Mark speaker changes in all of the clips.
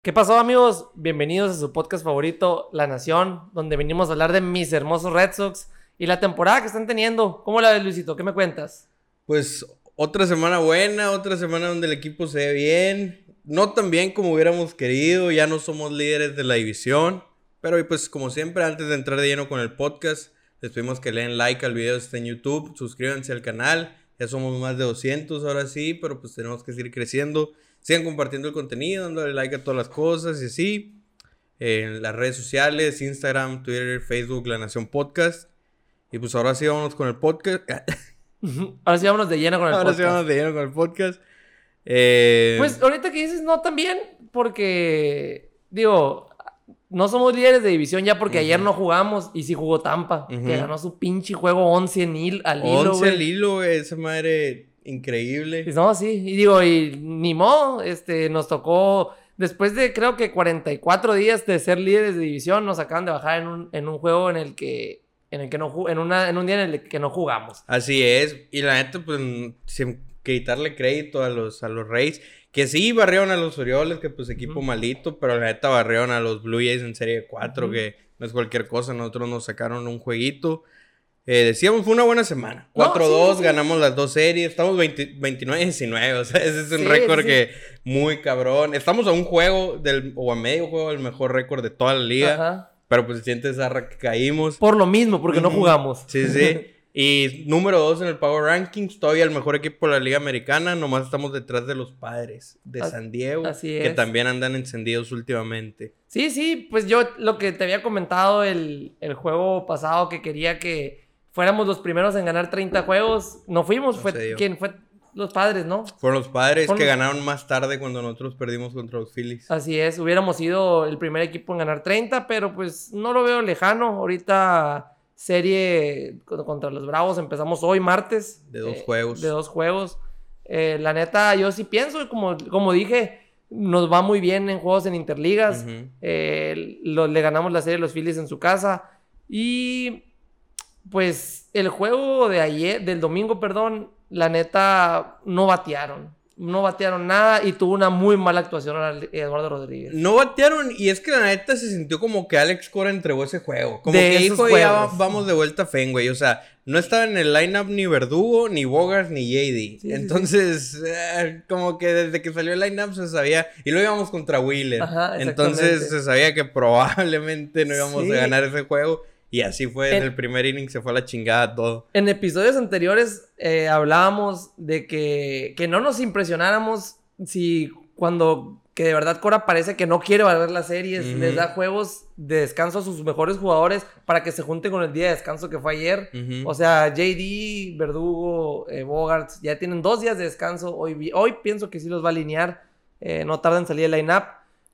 Speaker 1: ¿Qué pasó amigos? Bienvenidos a su podcast favorito, La Nación, donde venimos a hablar de mis hermosos Red Sox y la temporada que están teniendo. ¿Cómo la ves Luisito? ¿Qué me cuentas?
Speaker 2: Pues otra semana buena, otra semana donde el equipo se ve bien. No tan bien como hubiéramos querido, ya no somos líderes de la división. Pero pues como siempre, antes de entrar de lleno con el podcast, les pedimos que le den like al video, está en YouTube, suscríbanse al canal. Ya somos más de 200 ahora sí, pero pues tenemos que seguir creciendo. Sigan compartiendo el contenido, dándole like a todas las cosas y así. En las redes sociales, Instagram, Twitter, Facebook, La Nación Podcast. Y pues ahora sí vamos con el podcast.
Speaker 1: Ahora sí vámonos de lleno con el
Speaker 2: ahora
Speaker 1: podcast.
Speaker 2: sí vamos de lleno con el podcast. Eh,
Speaker 1: Pues ahorita que dices no también, porque digo, no somos líderes de división ya porque ayer no jugamos y sí jugó Tampa,
Speaker 2: Ujú.
Speaker 1: que ganó su pinche juego 11 en al hilo,
Speaker 2: 11
Speaker 1: güey.
Speaker 2: al hilo. Esa madre increíble.
Speaker 1: Y No, sí, y digo, y ni modo, este, nos tocó, después de creo que 44 días de ser líderes de división, nos acaban de bajar en un, en un juego en el que, en el que no, en una, en un día en el que no jugamos.
Speaker 2: Así es. Y la neta, pues, sin quitarle crédito a los, a los Rays. Que sí barrieron a los Orioles, que pues equipo malito, pero la neta barrieron a los Blue Jays en serie 4,
Speaker 1: Ujú.
Speaker 2: que no es cualquier cosa. Nosotros nos sacaron un jueguito. Eh, decíamos, fue una buena semana.
Speaker 1: No,
Speaker 2: 4-2,
Speaker 1: sí, sí.
Speaker 2: ganamos las dos series. Estamos 20 29-19, o sea, ese es un
Speaker 1: Sí,
Speaker 2: récord
Speaker 1: sí,
Speaker 2: que muy cabrón. Estamos a un juego del, o a medio juego del mejor récord de toda la liga.
Speaker 1: Ajá.
Speaker 2: Pero pues siente esa que caímos.
Speaker 1: Por lo mismo, porque no jugamos.
Speaker 2: Sí, sí. Y número dos en el Power Rankings, todavía el mejor equipo de la Liga Americana. Nomás estamos detrás de los padres de San Diego,
Speaker 1: así
Speaker 2: que
Speaker 1: es.
Speaker 2: también andan encendidos últimamente.
Speaker 1: Sí, sí, pues yo lo que te había comentado el, el juego pasado que quería que fuéramos los primeros en ganar 30 juegos, no fuimos,
Speaker 2: No
Speaker 1: fue quien fue los padres, ¿no?
Speaker 2: Fueron los padres
Speaker 1: Fueron
Speaker 2: que
Speaker 1: los-
Speaker 2: ganaron más tarde cuando nosotros perdimos contra los Phillies.
Speaker 1: Así es, hubiéramos sido el primer equipo en ganar 30, pero pues no lo veo lejano. Ahorita serie con- contra los Bravos empezamos hoy martes.
Speaker 2: De dos
Speaker 1: eh,
Speaker 2: juegos.
Speaker 1: De dos juegos. Eh, la neta, yo sí pienso, como, como dije, nos va muy bien en juegos en interligas.
Speaker 2: Ujú.
Speaker 1: Eh, lo- le ganamos la serie a los Phillies en su casa. Y pues el juego de ayer, del domingo, perdón, la neta no batearon. No batearon nada y tuvo una muy mala actuación Eduardo Rodríguez.
Speaker 2: No batearon y es que la neta se sintió como que Alex Cora entregó ese juego. Como
Speaker 1: De
Speaker 2: que dijo, ya vamos de vuelta a Fenway. O sea, no estaba en el lineup ni Verdugo, ni Bogart, ni JD.
Speaker 1: Sí, sí,
Speaker 2: Entonces, eh, como que desde que salió el lineup se sabía. Y lo íbamos contra Wheeler.
Speaker 1: Ajá,
Speaker 2: Entonces se sabía que probablemente no íbamos a ganar ese juego. Y así fue,
Speaker 1: En-
Speaker 2: el primer inning se fue a la chingada todo.
Speaker 1: En episodios anteriores eh, hablábamos de que, que no nos impresionáramos si cuando que de verdad Cora parece que no quiere ver las series, les da juegos de descanso a sus mejores jugadores para que se junten con el día de descanso que fue ayer. O sea, JD, Verdugo, eh, Bogart ya tienen dos días de descanso. Hoy, hoy pienso que sí los va a alinear. eh, no tarda en salir el line-up.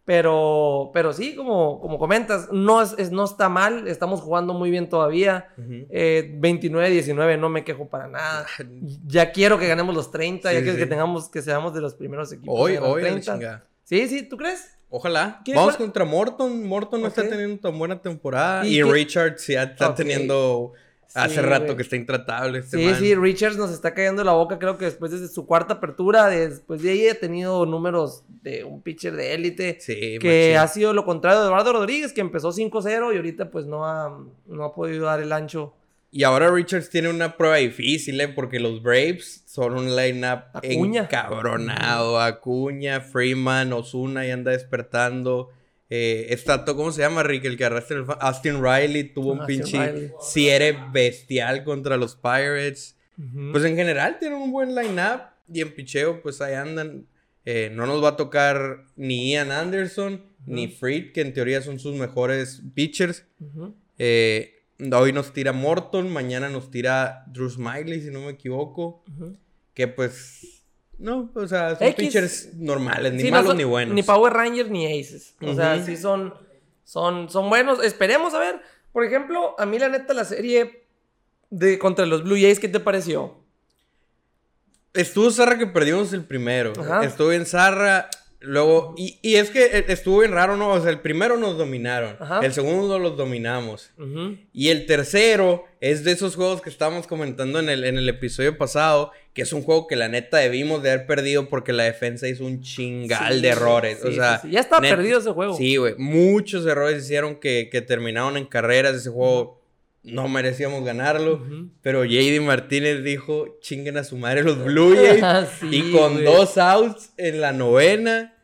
Speaker 1: Pero, pero sí, como, como comentas, no, es, es- no está mal. Estamos jugando muy bien todavía.
Speaker 2: Ujú.
Speaker 1: Eh, 29-19, no me quejo para nada. Ya quiero que ganemos los 30, ya
Speaker 2: Sí,
Speaker 1: quiero
Speaker 2: sí.
Speaker 1: que tengamos, que seamos de los primeros equipos.
Speaker 2: Hoy, hoy, a la
Speaker 1: 30.
Speaker 2: chingada.
Speaker 1: Sí, sí, ¿tú crees?
Speaker 2: Ojalá.
Speaker 1: ¿Quién
Speaker 2: Vamos contra Morton. Morton no
Speaker 1: Ok.
Speaker 2: está teniendo tan buena temporada.
Speaker 1: ¿Y
Speaker 2: Y, Richards ya está
Speaker 1: Ok.
Speaker 2: teniendo. Hace
Speaker 1: Sí,
Speaker 2: rato
Speaker 1: güey.
Speaker 2: que está intratable este
Speaker 1: Sí,
Speaker 2: man.
Speaker 1: sí, Richards nos está cayendo la boca, creo que después de su cuarta apertura, después de ahí ha tenido números de un pitcher de élite,
Speaker 2: Sí,
Speaker 1: que
Speaker 2: machín.
Speaker 1: ha sido lo contrario de Eduardo Rodríguez, que empezó 5-0 y ahorita pues no ha, no ha podido dar el ancho.
Speaker 2: Y ahora Richards tiene una prueba difícil, ¿eh? Porque los Braves son un lineup
Speaker 1: Acuña.
Speaker 2: encabronado. Acuña, Freeman, Osuna ya anda despertando. Eh, está to- ¿cómo se llama, Rick? El que arrastra el Austin Riley tuvo un
Speaker 1: Austin
Speaker 2: pinche
Speaker 1: Riley.
Speaker 2: cierre bestial contra los Pirates. Pues en general tienen un buen line-up. Y en picheo, pues ahí andan. Eh, no nos va a tocar ni Ian Anderson ni
Speaker 1: Ujú.
Speaker 2: Fried, que en teoría son sus mejores pitchers. Eh, hoy nos tira Morton, mañana nos tira Drew Smiley, si no me equivoco. Que pues. No, o sea, son
Speaker 1: X.
Speaker 2: pitchers normales, ni
Speaker 1: Sí, no
Speaker 2: malos
Speaker 1: son
Speaker 2: ni buenos.
Speaker 1: Ni Power Rangers ni Aces. O sea, sí son, son, son buenos. Esperemos a ver. Por ejemplo, a mí la neta la serie de contra los Blue Jays, ¿qué te pareció?
Speaker 2: Estuvo Zarra que perdimos el primero.
Speaker 1: Ajá.
Speaker 2: Estuvo en Zarra. Luego, y, y es que eh, estuvo bien raro, ¿no? O sea, el primero nos dominaron.
Speaker 1: Ajá.
Speaker 2: El segundo los dominamos. Y el tercero es de esos juegos que estábamos comentando en el, en el episodio pasado, que es un juego que la neta debimos de haber perdido porque la defensa hizo un chingal
Speaker 1: Sí,
Speaker 2: de errores.
Speaker 1: sí,
Speaker 2: o sea,
Speaker 1: sí, ya estaba perdido ese juego.
Speaker 2: Sí, güey. Muchos errores hicieron que, que terminaron en carreras. Ese juego no merecíamos ganarlo. Pero JD Martínez dijo, chinguen a su madre los Blue Jays.
Speaker 1: Sí,
Speaker 2: y con dos outs en la novena,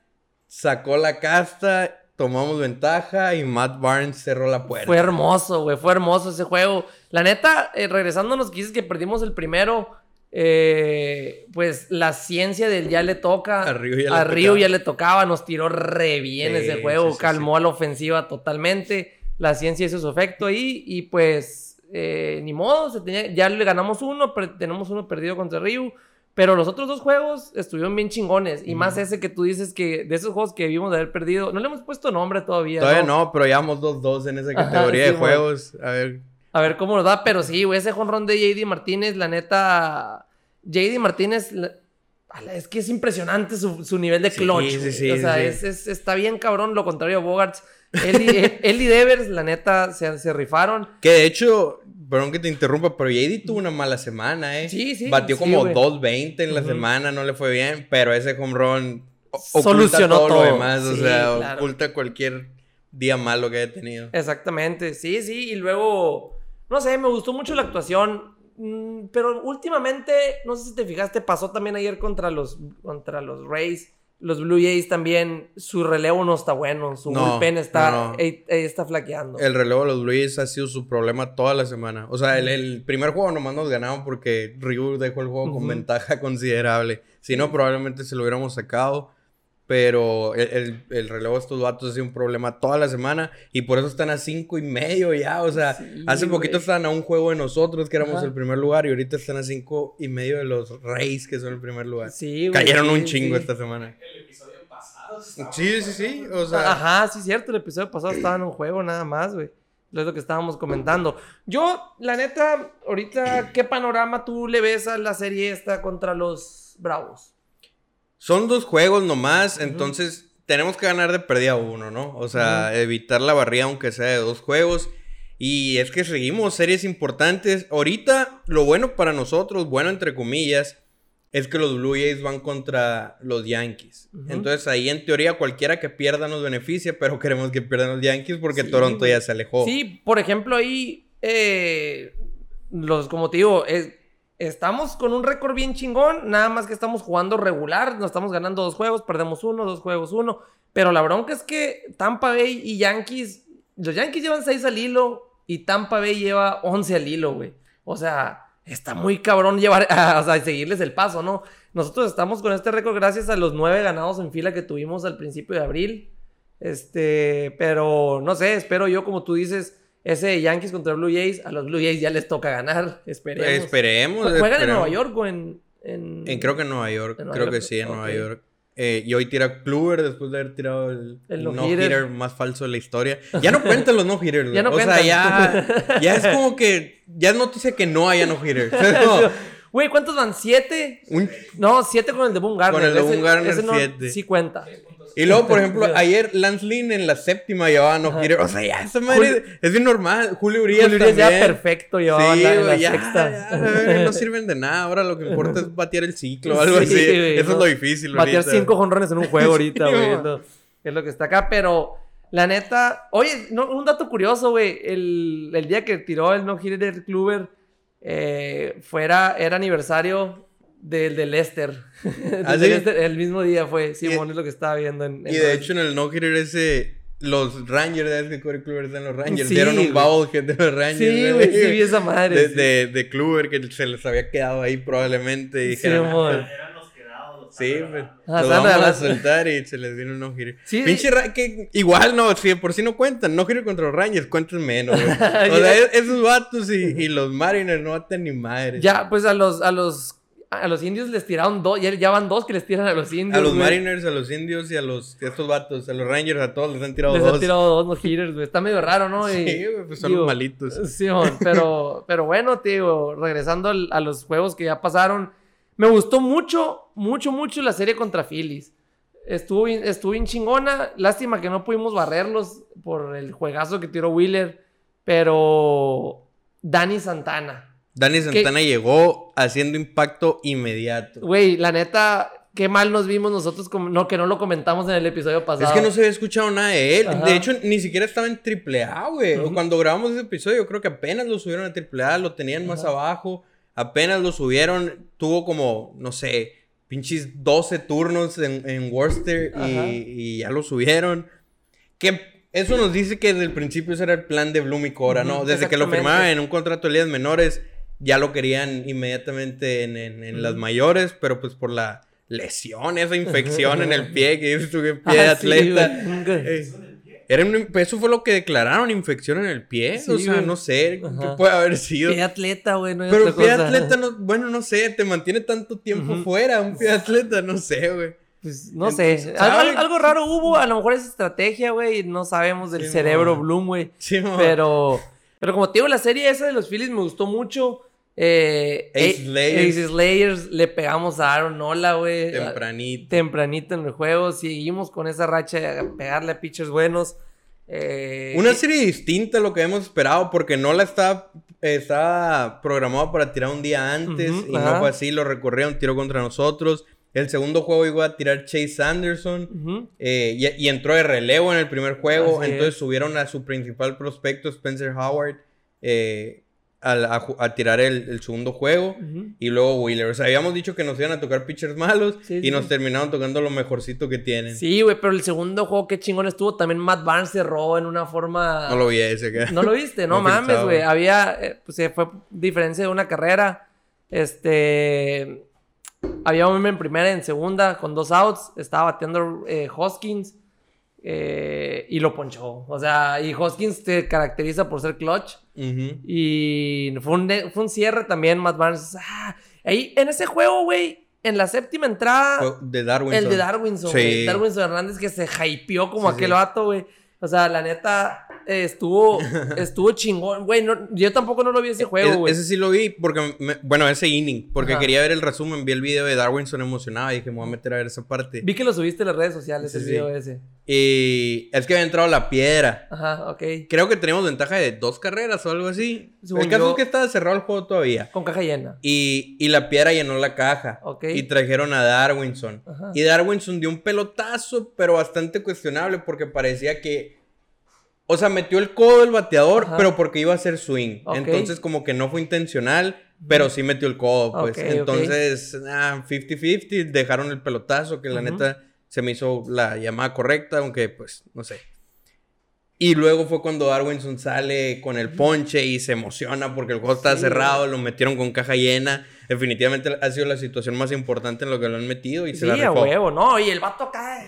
Speaker 2: sacó la casta, tomamos ventaja y Matt Barnes cerró la puerta.
Speaker 1: Fue hermoso, güey. Fue hermoso ese juego. La neta, eh, regresándonos, que dices que perdimos el primero. eh, pues la ciencia del ya le toca.
Speaker 2: A Ryu ya le tocaba.
Speaker 1: ya le tocaba. Nos tiró re bien
Speaker 2: Sí,
Speaker 1: ese juego.
Speaker 2: sí,
Speaker 1: calmó a la ofensiva totalmente. La ciencia hizo su efecto ahí. Y pues, eh, ni modo. se tenía- ya le ganamos uno. per- tenemos uno perdido contra Ryu. Pero los otros dos juegos estuvieron bien chingones. Y más ese que tú dices que de esos juegos que vimos de haber perdido. No le hemos puesto nombre todavía.
Speaker 2: Todavía no, pero llevamos 2-2 en esa
Speaker 1: Ajá,
Speaker 2: categoría
Speaker 1: sí,
Speaker 2: de juegos. A ver.
Speaker 1: A ver cómo nos da, pero sí, güey, ese jonrón de JD Martínez, la neta. JD Martínez, la- es que es impresionante su, su nivel de
Speaker 2: Sí,
Speaker 1: clutch.
Speaker 2: sí,
Speaker 1: güey.
Speaker 2: sí,
Speaker 1: o sea,
Speaker 2: sí.
Speaker 1: es- es- está bien cabrón, lo contrario a Bogarts. Él él- y Devers, la neta, se, se rifaron.
Speaker 2: Que de hecho, perdón que te interrumpa, pero JD tuvo una mala semana, ¿eh?
Speaker 1: Sí, sí,
Speaker 2: Batió
Speaker 1: sí,
Speaker 2: como
Speaker 1: güey.
Speaker 2: 2.20 en la
Speaker 1: Ujú.
Speaker 2: semana, no le fue bien, pero ese home run o-
Speaker 1: Solucionó
Speaker 2: todo, lo
Speaker 1: todo.
Speaker 2: demás, o
Speaker 1: Sí,
Speaker 2: sea,
Speaker 1: claro.
Speaker 2: oculta cualquier día malo que haya tenido.
Speaker 1: Exactamente, sí, sí. Y luego, no sé, me gustó mucho la actuación. mm, Pero últimamente, no sé si te fijaste, pasó también ayer contra los, contra los Rays. Los Blue Jays también, su relevo no está bueno, su
Speaker 2: No,
Speaker 1: bullpen está,
Speaker 2: no, no.
Speaker 1: está flaqueando.
Speaker 2: El relevo de los Blue Jays ha sido su problema toda la semana. O sea, el, el primer juego nomás nos ganaron porque Ryu dejó el juego con ventaja considerable. Si no, probablemente se lo hubiéramos sacado. Pero el, el- el relevo de estos vatos ha sido un problema toda la semana. Y por eso están a cinco y medio ya. O sea,
Speaker 1: Sí,
Speaker 2: hace poquito estaban a un juego de nosotros, que éramos
Speaker 1: Ajá.
Speaker 2: el primer lugar. Y ahorita están a cinco y medio de los Rays, que son el primer lugar.
Speaker 1: Sí, güey,
Speaker 2: Cayeron
Speaker 1: sí,
Speaker 2: un chingo
Speaker 1: sí.
Speaker 2: esta semana.
Speaker 3: El episodio pasado
Speaker 2: Sí, sí, sí. O sea,
Speaker 1: Ajá, sí, cierto. El episodio pasado estaba en un juego nada más, güey. Es lo que estábamos comentando. Yo, la neta, ahorita, ¿qué panorama tú le ves a la serie esta contra los Bravos?
Speaker 2: Son dos juegos nomás, entonces tenemos que ganar de perdida uno, ¿no? O sea, evitar la barrida aunque sea de dos juegos. Y es que seguimos series importantes. Ahorita, lo bueno para nosotros, bueno entre comillas, es que los Blue Jays van contra los Yankees. Entonces ahí en teoría cualquiera que pierda nos beneficia, pero queremos que pierdan los Yankees porque
Speaker 1: Sí,
Speaker 2: Toronto ya se alejó.
Speaker 1: Sí, por ejemplo, ahí, eh, los, como te digo, es- estamos con un récord bien chingón, nada más que estamos jugando regular, nos estamos ganando dos juegos, perdemos uno, dos juegos, uno. Pero la bronca es que Tampa Bay y Yankees, los Yankees llevan seis al hilo y Tampa Bay lleva 11 al hilo, güey. O sea, está muy cabrón llevar, o sea, seguirles el paso, ¿no? Nosotros estamos con este récord gracias a los nueve ganados en fila que tuvimos al principio de abril. Este, pero no sé, espero yo, como tú dices, ese Yankees contra Blue Jays, a los Blue Jays ya les toca ganar. Esperemos.
Speaker 2: Esperemos.
Speaker 1: ¿Juegan en. Nueva York o en.? en...
Speaker 2: En- creo que en Nueva York.
Speaker 1: En Nueva
Speaker 2: creo
Speaker 1: York,
Speaker 2: que sí, en Nueva. York. Eh, y hoy tira Kluber después de haber tirado el,
Speaker 1: no-hitter.
Speaker 2: más falso de la historia. Ya no cuentan los no-hitters.
Speaker 1: Ya no
Speaker 2: o sea, ya, ya es como que ya es noticia que no haya no-hitters. No,
Speaker 1: Güey, ¿cuántos van? ¿Siete?
Speaker 2: un-
Speaker 1: No, siete con el de Boone Garner.
Speaker 2: Con el de Boone Garner,
Speaker 1: ese no-
Speaker 2: siete.
Speaker 1: Sí cuenta.
Speaker 2: Y luego, por ejemplo, ayer Lance Lynn en la séptima llevaba no-hitter. O sea, ya esa madre es bien normal. Julio Urias
Speaker 1: Julio Urias ya perfecto llevaba
Speaker 2: Sí,
Speaker 1: la, en la
Speaker 2: güey, ya,
Speaker 1: sexta.
Speaker 2: ya, no sirven de nada. Ahora lo que importa es batear el ciclo o algo
Speaker 1: Sí,
Speaker 2: así.
Speaker 1: güey,
Speaker 2: Eso
Speaker 1: no.
Speaker 2: es lo difícil.
Speaker 1: Batear
Speaker 2: ahorita.
Speaker 1: cinco jonrones en un juego ahorita,
Speaker 2: Sí,
Speaker 1: güey. es, lo, que está acá. Pero la neta, oye, no, un dato curioso, güey. El, el día que tiró el no-hitter Kluber, eh, fuera, era aniversario del de Lester. Del
Speaker 2: ¿Ah,
Speaker 1: de
Speaker 2: sí?
Speaker 1: Lester, el mismo día fue, Simón,
Speaker 2: Y-
Speaker 1: es lo que estaba viendo en. en
Speaker 2: Y de hecho en el no-hitter ese, los Rangers, es que Corey Kluber está en los Rangers,
Speaker 1: Sí,
Speaker 2: dieron un bobblehead de los Rangers.
Speaker 1: Sí, güey, sí vi esa madre.
Speaker 2: De,
Speaker 1: sí.
Speaker 2: de, de Kluber que se les había quedado ahí probablemente. Y
Speaker 1: Sí,
Speaker 2: dijeron,
Speaker 1: amor.
Speaker 3: Eran los quedados. los
Speaker 2: sí, pues.
Speaker 1: Ah, están
Speaker 2: vamos a soltar y se les vino un no-hitter.
Speaker 1: Sí.
Speaker 2: Pinche Ra- que igual no, si por sí no cuentan, no-hitter contra los Rangers cuentan menos. güey. o sea, es- esos vatos y, y los Mariners no baten ni madre.
Speaker 1: Ya, pues a los, a los, a los indios les tiraron dos, ya, ya van dos que les tiran a los indios.
Speaker 2: A los. Mariners, a los indios y a los a estos vatos, a los Rangers, a todos les han tirado
Speaker 1: Les
Speaker 2: dos.
Speaker 1: han tirado dos no hitters, güey. Está medio raro, ¿no? Y-
Speaker 2: Sí, güey, pues son
Speaker 1: digo,
Speaker 2: los malitos.
Speaker 1: Sí, pero, pero bueno, tío, regresando al- a los juegos que ya pasaron, me gustó mucho, mucho, mucho la serie contra Phillies. estuvo, estuvo bien chingona. Lástima que no pudimos barrerlos por el juegazo que tiró Wheeler. Pero Dani Santana.
Speaker 2: Dani Santana llegó haciendo impacto inmediato.
Speaker 1: Güey, la neta, qué mal nos vimos nosotros no, que no lo comentamos en el episodio pasado.
Speaker 2: Es que no se había escuchado nada de él.
Speaker 1: Ajá.
Speaker 2: De hecho, ni siquiera estaba en AAA, güey. O
Speaker 1: Ujú.
Speaker 2: Cuando grabamos ese episodio, yo creo que apenas lo subieron a AAA, lo tenían más abajo. Apenas lo subieron. Tuvo como, no sé, pinches 12 turnos en, en Worcester y, ya lo subieron. Que eso nos dice que desde el principio ese era el plan de Bloom y Cora, ¿no? Desde que lo firmaban en un contrato de ligas menores, ya lo querían inmediatamente en, en- en las mayores, pero pues por la lesión, esa infección en el pie que dices tú que pie de
Speaker 1: Ah, sí,
Speaker 2: atleta.
Speaker 1: güey.
Speaker 2: Eh, era un- eso fue lo que declararon, infección en el pie.
Speaker 1: Sí,
Speaker 2: o sea,
Speaker 1: güey.
Speaker 2: no sé
Speaker 1: Ajá.
Speaker 2: qué puede haber sido.
Speaker 1: Pie atleta, güey. No
Speaker 2: Pero pie
Speaker 1: cosa.
Speaker 2: atleta, no, bueno, no sé, te mantiene tanto tiempo fuera. Un pie de atleta, no sé, güey.
Speaker 1: Pues no sé. Algo, raro hubo. A lo mejor es estrategia, güey. No sabemos del
Speaker 2: Sí,
Speaker 1: cerebro. Bloom, güey.
Speaker 2: Sí.
Speaker 1: Pero, pero como te digo, la serie esa de los Phillies me gustó mucho. Eh,
Speaker 2: Ace Slayers.
Speaker 1: Ace Slayers, le pegamos a Aaron Nola, güey.
Speaker 2: Tempranito.
Speaker 1: Tempranito en el juego. Seguimos con esa racha de pegarle a pitchers buenos. Eh,
Speaker 2: Una serie distinta a lo que hemos esperado, porque no la estaba, estaba programado para tirar un día antes y
Speaker 1: ajá.
Speaker 2: no fue así, lo recorrieron, tiró contra nosotros. El segundo juego iba a tirar Chase Anderson eh, y, y entró de relevo en el primer juego,
Speaker 1: Así
Speaker 2: entonces
Speaker 1: es.
Speaker 2: subieron a su principal prospecto, Spencer Howard, eh, al- a, tirar el, el segundo juego. Y luego Wheeler. O sea, habíamos dicho que nos iban a tocar pitchers malos
Speaker 1: Sí,
Speaker 2: y
Speaker 1: sí.
Speaker 2: nos terminaron tocando lo mejorcito que tienen.
Speaker 1: Sí, güey, pero el segundo juego, qué chingón estuvo. También Matt Barnes cerró en una forma.
Speaker 2: No lo vi ese acá.
Speaker 1: ¿No lo viste? No,
Speaker 2: No
Speaker 1: mames, güey. Había, eh, pues se fue diferencia de una carrera. Este. Había un en primera y en segunda con dos outs. Estaba bateando eh, Hoskins. Eh, y lo ponchó. O sea, y Hoskins te caracteriza por ser clutch. Y fue un, fue un cierre también, Matt Barnes. Ah, ahí, en ese juego, güey, en la séptima entrada.
Speaker 2: De Darwin.
Speaker 1: El de Darwinson,
Speaker 2: Sí.
Speaker 1: Darwinson Hernández que se hypeó como
Speaker 2: Sí,
Speaker 1: aquel
Speaker 2: sí.
Speaker 1: vato, güey. O sea, la neta, eh, estuvo, estuvo chingón. Güey, no- yo tampoco no lo vi ese juego,
Speaker 2: E-
Speaker 1: güey.
Speaker 2: ese sí lo vi porque, me- bueno, ese inning, porque
Speaker 1: Ajá.
Speaker 2: quería ver el resumen, vi el video de Darwinson emocionado y dije, me voy a meter a ver esa parte.
Speaker 1: Vi que lo subiste en las redes sociales,
Speaker 2: Sí,
Speaker 1: el
Speaker 2: sí.
Speaker 1: video ese.
Speaker 2: Y es que había entrado la piedra.
Speaker 1: Ajá, ok.
Speaker 2: Creo que teníamos ventaja de dos carreras o algo así.
Speaker 1: Según
Speaker 2: el caso
Speaker 1: yo-
Speaker 2: es que estaba cerrado el juego todavía.
Speaker 1: Con caja llena.
Speaker 2: Y, y la piedra llenó la caja.
Speaker 1: Ok.
Speaker 2: Y trajeron a Darwinson.
Speaker 1: Ajá.
Speaker 2: Y Darwinson dio un pelotazo, pero bastante cuestionable porque parecía que. O sea, metió el codo del bateador,
Speaker 1: Ajá.
Speaker 2: pero porque iba a hacer swing.
Speaker 1: Ok.
Speaker 2: Entonces, como que no fue intencional, pero sí metió el codo, pues.
Speaker 1: Ok, ok.
Speaker 2: Entonces, ah, 50-50, dejaron el pelotazo, que la
Speaker 1: Ujú.
Speaker 2: neta se me hizo la llamada correcta, aunque, pues, no sé. Y luego fue cuando Darwinson sale con el ponche y se emociona porque el juego está
Speaker 1: Sí,
Speaker 2: cerrado, lo metieron con caja llena. Definitivamente ha sido la situación más importante en lo que lo han metido y se
Speaker 1: Sí,
Speaker 2: la
Speaker 1: a
Speaker 2: rifó.
Speaker 1: huevo, no. Y el vato acá.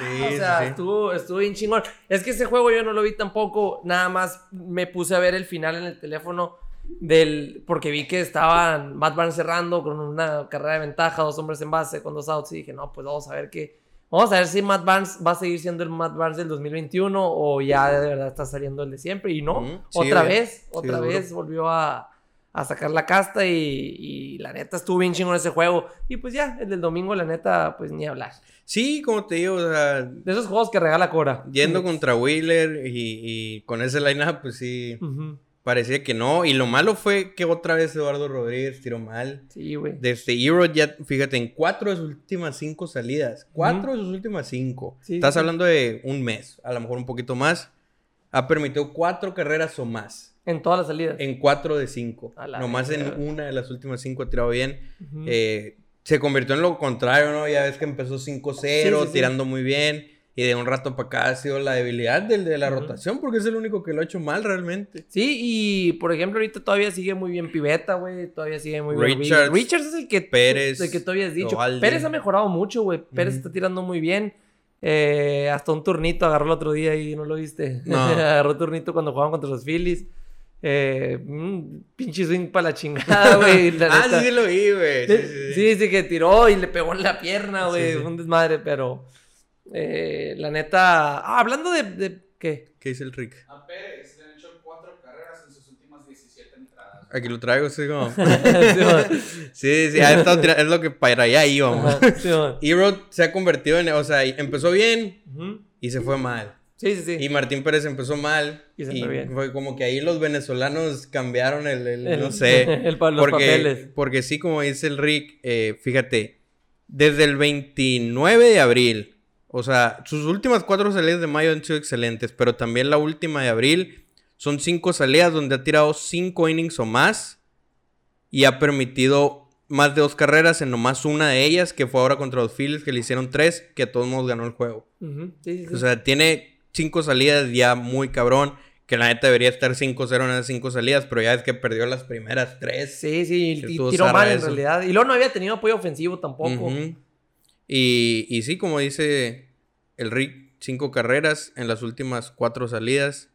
Speaker 2: Sí,
Speaker 1: o sea,
Speaker 2: sí.
Speaker 1: Estuvo, estuvo bien chingón. Es que ese juego yo no lo vi tampoco. Nada más me puse a ver el final en el teléfono del. Porque vi que estaban Matt Barnes cerrando con una carrera de ventaja, dos hombres en base, con dos outs. Y dije, no, pues vamos a ver qué. Vamos a ver si Matt Barnes va a seguir siendo el Matt Barnes del 2021 o ya de verdad está saliendo el de siempre. Y no,
Speaker 2: sí,
Speaker 1: otra vez, otra vez volvió a, a sacar la casta y, y la neta estuvo bien chingón ese juego. Y pues ya, el del domingo, la neta, pues ni hablar.
Speaker 2: Sí, como te digo, o sea,
Speaker 1: De esos juegos que regala Cora.
Speaker 2: yendo contra Wheeler y, y con ese line-up, pues sí, parecía que no. Y lo malo fue que otra vez Eduardo Rodríguez tiró mal.
Speaker 1: Sí, güey.
Speaker 2: Desde Euro ya, fíjate, en cuatro de sus últimas cinco salidas. Cuatro de sus últimas cinco.
Speaker 1: Sí,
Speaker 2: Estás
Speaker 1: sí.
Speaker 2: hablando de un mes, a lo mejor un poquito más. Ha permitido cuatro carreras o más.
Speaker 1: En todas las salidas.
Speaker 2: En cuatro de cinco. Nomás en una de las últimas cinco ha tirado bien. Eh, se convirtió en lo contrario, ¿no? Ya ves que empezó 5-0,
Speaker 1: Sí, sí, sí.
Speaker 2: tirando muy bien. Y de un rato para acá ha sido la debilidad del de la rotación, porque es el único que lo ha hecho mal realmente.
Speaker 1: Sí, y por ejemplo, ahorita todavía sigue muy bien Piveta, güey. Todavía sigue muy bien.
Speaker 2: Richards,
Speaker 1: Richards es el que,
Speaker 2: Pérez,
Speaker 1: el que todavía has dicho.
Speaker 2: Eovaldi.
Speaker 1: Pérez ha mejorado mucho, güey. Pérez está tirando muy bien. Eh, hasta un turnito agarró el otro día y no lo viste.
Speaker 2: No.
Speaker 1: agarró turnito cuando jugaban contra los Phillies. Eh, mm, pinche swing para la chingada, güey.
Speaker 2: ah,
Speaker 1: neta.
Speaker 2: sí, sí lo vi, güey. Sí,
Speaker 1: Sí,
Speaker 2: sí,
Speaker 1: sí, sí, que tiró y le pegó en la pierna, güey.
Speaker 2: Sí, sí.
Speaker 1: Fue un desmadre, pero eh, la neta. Ah, hablando de, de- ¿Qué?
Speaker 2: ¿Qué dice el Rick?
Speaker 3: A Pérez le han hecho cuatro carreras en sus últimas 17 entradas.
Speaker 2: Aquí lo traigo, así como.
Speaker 1: Sí,
Speaker 2: sí, sí, ha estado tira- es lo que para allá íbamos.
Speaker 1: Ajá, sí.
Speaker 2: Erod se ha convertido en. O sea, empezó bien
Speaker 1: Ujú.
Speaker 2: y se fue mal.
Speaker 1: Sí, sí, sí.
Speaker 2: Y Martín Pérez empezó mal.
Speaker 1: Y
Speaker 2: Y,
Speaker 1: se fue bien.
Speaker 2: fue como que ahí los venezolanos cambiaron el. el-
Speaker 1: El-
Speaker 2: no sé.
Speaker 1: el pa- los
Speaker 2: porque,
Speaker 1: papeles.
Speaker 2: Porque sí, como dice el Rick, eh, fíjate, desde el 29 de abril, o sea, sus últimas cuatro salidas de mayo han sido excelentes, pero también la última de abril son cinco salidas donde ha tirado cinco innings o más y ha permitido más de dos carreras en nomás una de ellas, que fue ahora contra los Phillies, que le hicieron tres, que a todos modos ganó el juego.
Speaker 1: Sí, sí.
Speaker 2: O sea, tiene cinco salidas ya muy cabrón. Que la neta debería estar 5-0 en esas cinco salidas, pero ya es que perdió las primeras tres.
Speaker 1: Sí, sí, y- tiró mal en realidad. Y luego no había tenido apoyo ofensivo tampoco.
Speaker 2: Y, y sí, como dice el Rick, cinco carreras en las últimas cuatro salidas.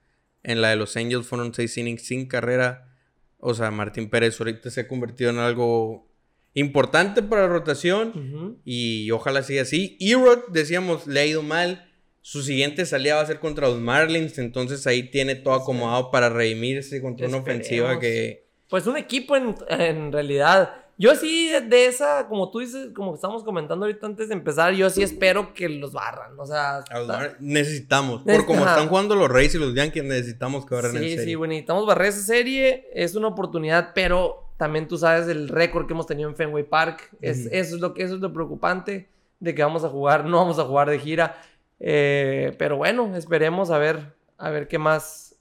Speaker 2: En la de los Angels fueron seis innings sin carrera. O sea, Martín Pérez ahorita se ha convertido en algo importante para la rotación. Y ojalá siga así. Erod, decíamos, le ha ido mal. Su siguiente salida va a ser contra los Marlins. Entonces ahí tiene todo acomodado para redimirse contra una ofensiva que.
Speaker 1: Pues un equipo en, en realidad. Yo sí, de, de esa, como tú dices, como estamos comentando ahorita antes de empezar, yo sí espero que los barran. O sea, está-
Speaker 2: necesitamos.
Speaker 1: Neces-
Speaker 2: Por como están jugando los Rays y los Yankees, necesitamos que barran en
Speaker 1: sí,
Speaker 2: serie.
Speaker 1: sí, güey, necesitamos barrer esa serie. Es una oportunidad, pero también tú sabes el récord que hemos tenido en Fenway Park. Es,
Speaker 2: Ujú.
Speaker 1: eso, es lo, que- eso es lo preocupante de que vamos a jugar, no vamos a jugar de gira. Eh, pero bueno, esperemos a ver, a ver qué más.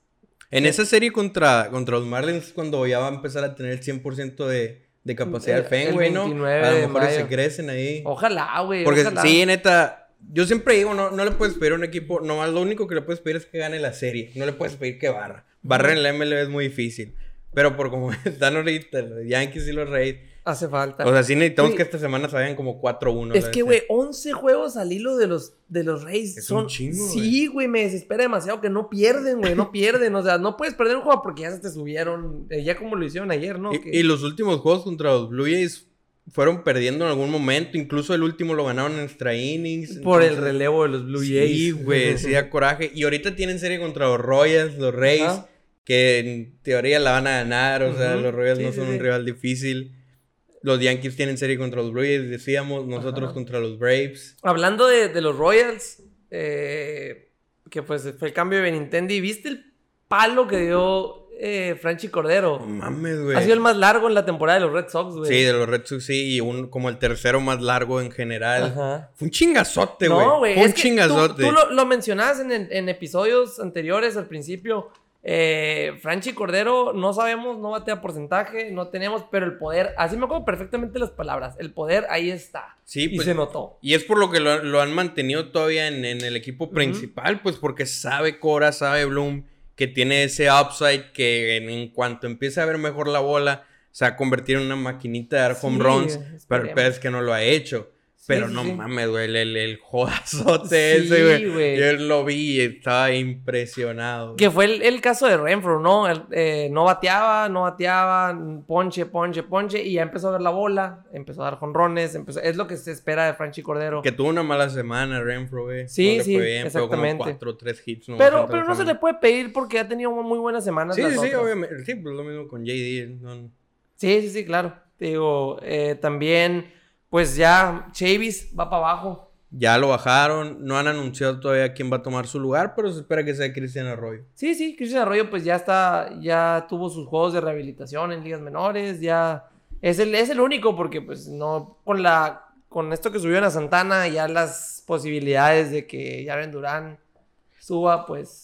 Speaker 2: En esa serie contra, contra los Marlins, cuando ya va a empezar a tener el 100% de, de capacidad
Speaker 1: El-
Speaker 2: el Fenway, ¿no?
Speaker 1: 29
Speaker 2: A lo mejor se crecen ahí.
Speaker 1: Ojalá, güey.
Speaker 2: Porque
Speaker 1: ojalá.
Speaker 2: sí, neta, yo siempre digo, no, no le puedes pedir a un equipo, nomás lo único que le puedes pedir es que gane la serie, no le puedes pedir que barra. Barra en la MLB es muy difícil, pero por como están ahorita los Yankees y los Rays,
Speaker 1: Hace falta.
Speaker 2: o sea, sí necesitamos que esta semana se vayan como 4-1.
Speaker 1: es que, güey, 11 juegos al hilo de los, de los Reyes
Speaker 2: Es
Speaker 1: son.
Speaker 2: un chingo,
Speaker 1: sí, güey, me desespera demasiado que no pierden, güey, no pierden. O sea, no puedes perder un juego porque ya se te subieron, eh, ya como lo hicieron ayer, ¿no?
Speaker 2: Y,
Speaker 1: Que-
Speaker 2: y los últimos juegos contra los Blue Jays fueron perdiendo en algún momento, incluso el último lo ganaron en extra innings.
Speaker 1: por el relevo de los Blue Jays.
Speaker 2: Sí, güey, sí da coraje. Y ahorita tienen serie contra los Royals, los
Speaker 1: Ajá.
Speaker 2: que en teoría la van a ganar. O sea, los Royals
Speaker 1: sí,
Speaker 2: no son
Speaker 1: sí.
Speaker 2: un rival difícil. Los Yankees tienen serie contra los Braves, decíamos, nosotros
Speaker 1: Ajá.
Speaker 2: contra los Braves.
Speaker 1: Hablando de, de los Royals, eh, que pues fue el cambio de Benintendi, ¿viste el palo que dio eh, Franchi Cordero?
Speaker 2: No mames, güey.
Speaker 1: Ha sido el más largo en la temporada de los Red Sox, güey.
Speaker 2: Sí, de los Red Sox sí, y un, como el tercero más largo en general.
Speaker 1: Ajá.
Speaker 2: Fue un chingazote, güey.
Speaker 1: No, güey.
Speaker 2: Fue un
Speaker 1: es que tú,
Speaker 2: chingazote.
Speaker 1: tú lo, lo mencionabas en, en episodios anteriores al principio. Eh, Franchi Cordero, no sabemos, no batea porcentaje, no tenemos, pero el poder, así me acuerdo perfectamente las palabras. El poder ahí está.
Speaker 2: Sí,
Speaker 1: y
Speaker 2: pues,
Speaker 1: se notó.
Speaker 2: Y es por lo que lo, lo han mantenido todavía en, en el equipo principal, pues porque sabe Cora, sabe Bloom, que tiene ese upside que en, en cuanto empiece a ver mejor la bola, se va a convertir en una maquinita de dar home
Speaker 1: Sí,
Speaker 2: runs, pero
Speaker 1: esperemos.
Speaker 2: es que no lo ha hecho. Pero
Speaker 1: sí,
Speaker 2: no
Speaker 1: sí.
Speaker 2: mames, güey, el, el, el jodazote
Speaker 1: Sí,
Speaker 2: ese, güey. Yo lo vi y estaba impresionado.
Speaker 1: Que fue el, el caso de Renfro, ¿no? Eh, no bateaba, no bateaba, ponche, ponche, ponche, y ya empezó a ver la bola, empezó a dar jonrones, empezó, es lo que se espera de Franchi Cordero.
Speaker 2: Que tuvo una mala semana, Renfro, güey.
Speaker 1: Sí,
Speaker 2: no
Speaker 1: sí,
Speaker 2: fue bien, pegó como
Speaker 1: exactamente.
Speaker 2: cuatro tres hits.
Speaker 1: pero pero no se le puede pedir porque ha tenido muy buenas semanas.
Speaker 2: Sí,
Speaker 1: las
Speaker 2: sí,
Speaker 1: otras.
Speaker 2: obviamente. Sí, pues lo mismo con JD. no-
Speaker 1: Sí, sí, sí, claro. Te digo, eh, también, pues ya Chavis va para abajo.
Speaker 2: Ya lo bajaron, no han anunciado todavía quién va a tomar su lugar, pero se espera que sea Cristian Arroyo.
Speaker 1: Sí, sí, Cristian Arroyo pues ya está, ya tuvo sus juegos de rehabilitación en ligas menores, ya es el, es el único porque pues no, con la, con esto que subieron a Santana, ya las posibilidades de que Jaren Durán suba pues...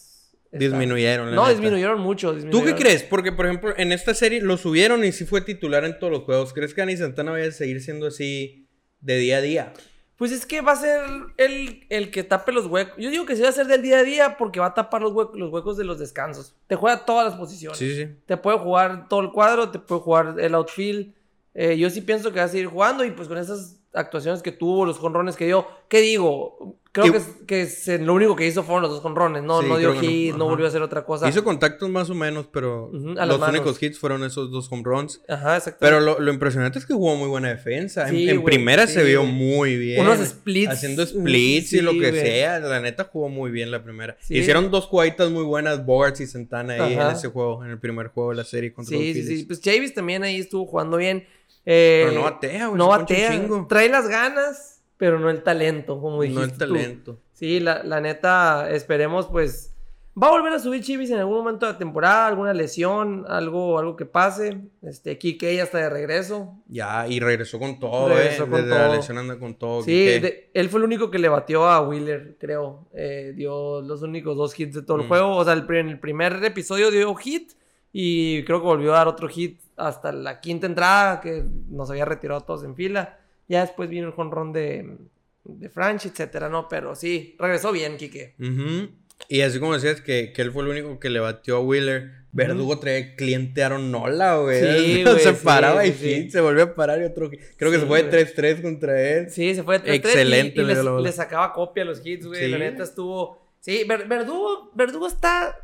Speaker 2: Disminuyeron. la
Speaker 1: No,
Speaker 2: neta.
Speaker 1: disminuyeron mucho.
Speaker 2: ¿Tú qué crees? Porque, por ejemplo, en esta serie lo subieron y sí fue titular en todos los juegos. ¿Crees que Ani Santana vaya a seguir siendo así de día a día?
Speaker 1: Pues es que va a ser el, el que tape los huecos. Yo digo que sí va a ser del día a día porque va a tapar los, huecos los huecos de los descansos. Te juega todas las posiciones.
Speaker 2: Sí, sí.
Speaker 1: Te puede jugar todo el cuadro, te puede jugar el outfield. Eh, yo sí pienso que va a seguir jugando y pues con esas actuaciones que tuvo, los jonrones que dio, ¿qué digo? Creo
Speaker 2: Y-
Speaker 1: que, que es- lo único que hizo fueron los dos jonrones. No,
Speaker 2: Sí,
Speaker 1: no dio
Speaker 2: que no.
Speaker 1: hit, no,
Speaker 2: Ajá.
Speaker 1: volvió a hacer otra cosa.
Speaker 2: Hizo contactos más o menos, pero los únicos hits fueron esos dos home runs.
Speaker 1: Ajá, exacto.
Speaker 2: Pero lo, lo impresionante es que jugó muy buena defensa. En-
Speaker 1: Sí,
Speaker 2: en,
Speaker 1: güey,
Speaker 2: primera
Speaker 1: sí,
Speaker 2: se vio muy bien.
Speaker 1: Unos splits.
Speaker 2: Haciendo splits y lo que
Speaker 1: güey.
Speaker 2: sea. La neta jugó muy bien la primera. Hicieron dos jugaditas muy buenas, Bogarts y Santana ahí
Speaker 1: Ajá.
Speaker 2: en ese juego, en el primer juego de la serie contra los
Speaker 1: Sí, sí. Pues Chavis también ahí estuvo jugando bien. Eh,
Speaker 2: Pero no batea, güey.
Speaker 1: No
Speaker 2: se
Speaker 1: batea. Trae las ganas, pero no el talento, como dijiste
Speaker 2: No el
Speaker 1: tú.
Speaker 2: talento.
Speaker 1: Sí, la, la neta, esperemos, pues. Va a volver a subir Chivis en algún momento de la temporada, alguna lesión, algo, algo que pase. Este, Kike ya está de regreso.
Speaker 2: Ya, y regresó con todo,
Speaker 1: Regresó
Speaker 2: eh.
Speaker 1: con
Speaker 2: Desde la
Speaker 1: todo.
Speaker 2: lesión anda con todo.
Speaker 1: Sí, de- él fue el único que le batió a Wheeler, creo. Eh, dio los únicos dos hits de todo el
Speaker 2: Mm.
Speaker 1: juego. O sea, el, en el primer episodio dio hit y creo que volvió a dar otro hit hasta la quinta entrada, que nos había retirado todos en fila. Ya después vino el jonrón de, de Franch, etcétera, ¿no? Pero sí, regresó bien.
Speaker 2: Ujú. Y así como decías que, que él fue el único que le batió a Wheeler, Verdugo trae cliente Aaron Nola, güey.
Speaker 1: Sí,
Speaker 2: se
Speaker 1: sí,
Speaker 2: paraba y
Speaker 1: sí,
Speaker 2: hit, se volvió a parar y otro. Creo que se fue
Speaker 1: güey.
Speaker 2: de 3-3 contra él.
Speaker 1: Sí, se fue de 3-3
Speaker 2: Excelente,
Speaker 1: y, y
Speaker 2: le
Speaker 1: les- sacaba copia a los hits, güey. La neta estuvo... Sí, Ver- Verdugo, Verdugo está...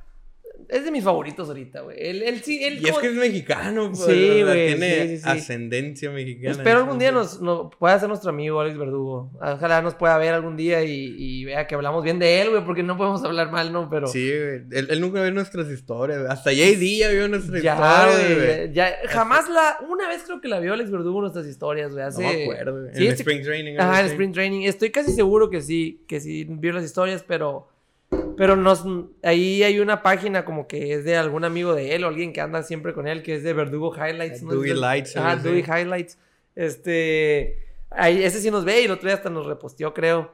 Speaker 1: Es de mis favoritos ahorita, güey. Él, él sí... Él
Speaker 2: Y es que es mexicano, pues.
Speaker 1: Sí, güey,
Speaker 2: Tiene
Speaker 1: sí, sí, sí.
Speaker 2: ascendencia mexicana.
Speaker 1: Espero algún día nos, nos pueda ser nuestro amigo Alex Verdugo. Ojalá nos pueda ver algún día y, y vea que hablamos bien de él, güey, porque no podemos hablar mal, ¿no? Pero
Speaker 2: Sí, güey. Él, él nunca vio nuestras historias. Hasta JD ya vio nuestras
Speaker 1: ya,
Speaker 2: historias,
Speaker 1: güey, ya, jamás la... Una vez creo que la vio Alex Verdugo nuestras historias, güey.
Speaker 2: No
Speaker 1: Hace...
Speaker 2: me acuerdo, güey. En Spring Training.
Speaker 1: Ajá, en
Speaker 2: así.
Speaker 1: Sprint Training. Estoy casi seguro que sí, que sí vio las historias, pero... Pero nos, ahí hay una página como que es de algún amigo de él o alguien que anda siempre con él, que es de Verdugo Highlights. ¿no?
Speaker 2: Dewey Lights, así.
Speaker 1: Dewey Highlights. Este... Ahí, ese sí nos ve y el otro día hasta nos reposteó, creo.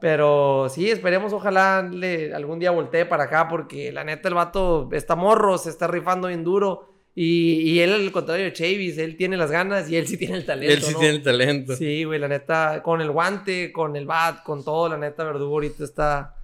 Speaker 1: Pero sí, esperemos, ojalá le, algún día voltee para acá, porque la neta el vato está morro, se está rifando bien duro. Y, y él, al contrario de Chavis, él tiene las ganas y él sí tiene el talento.
Speaker 2: Él sí
Speaker 1: ¿no?
Speaker 2: tiene el talento.
Speaker 1: Sí, güey, la neta, con el guante, con el bat, con todo, la neta, Verdugo ahorita está...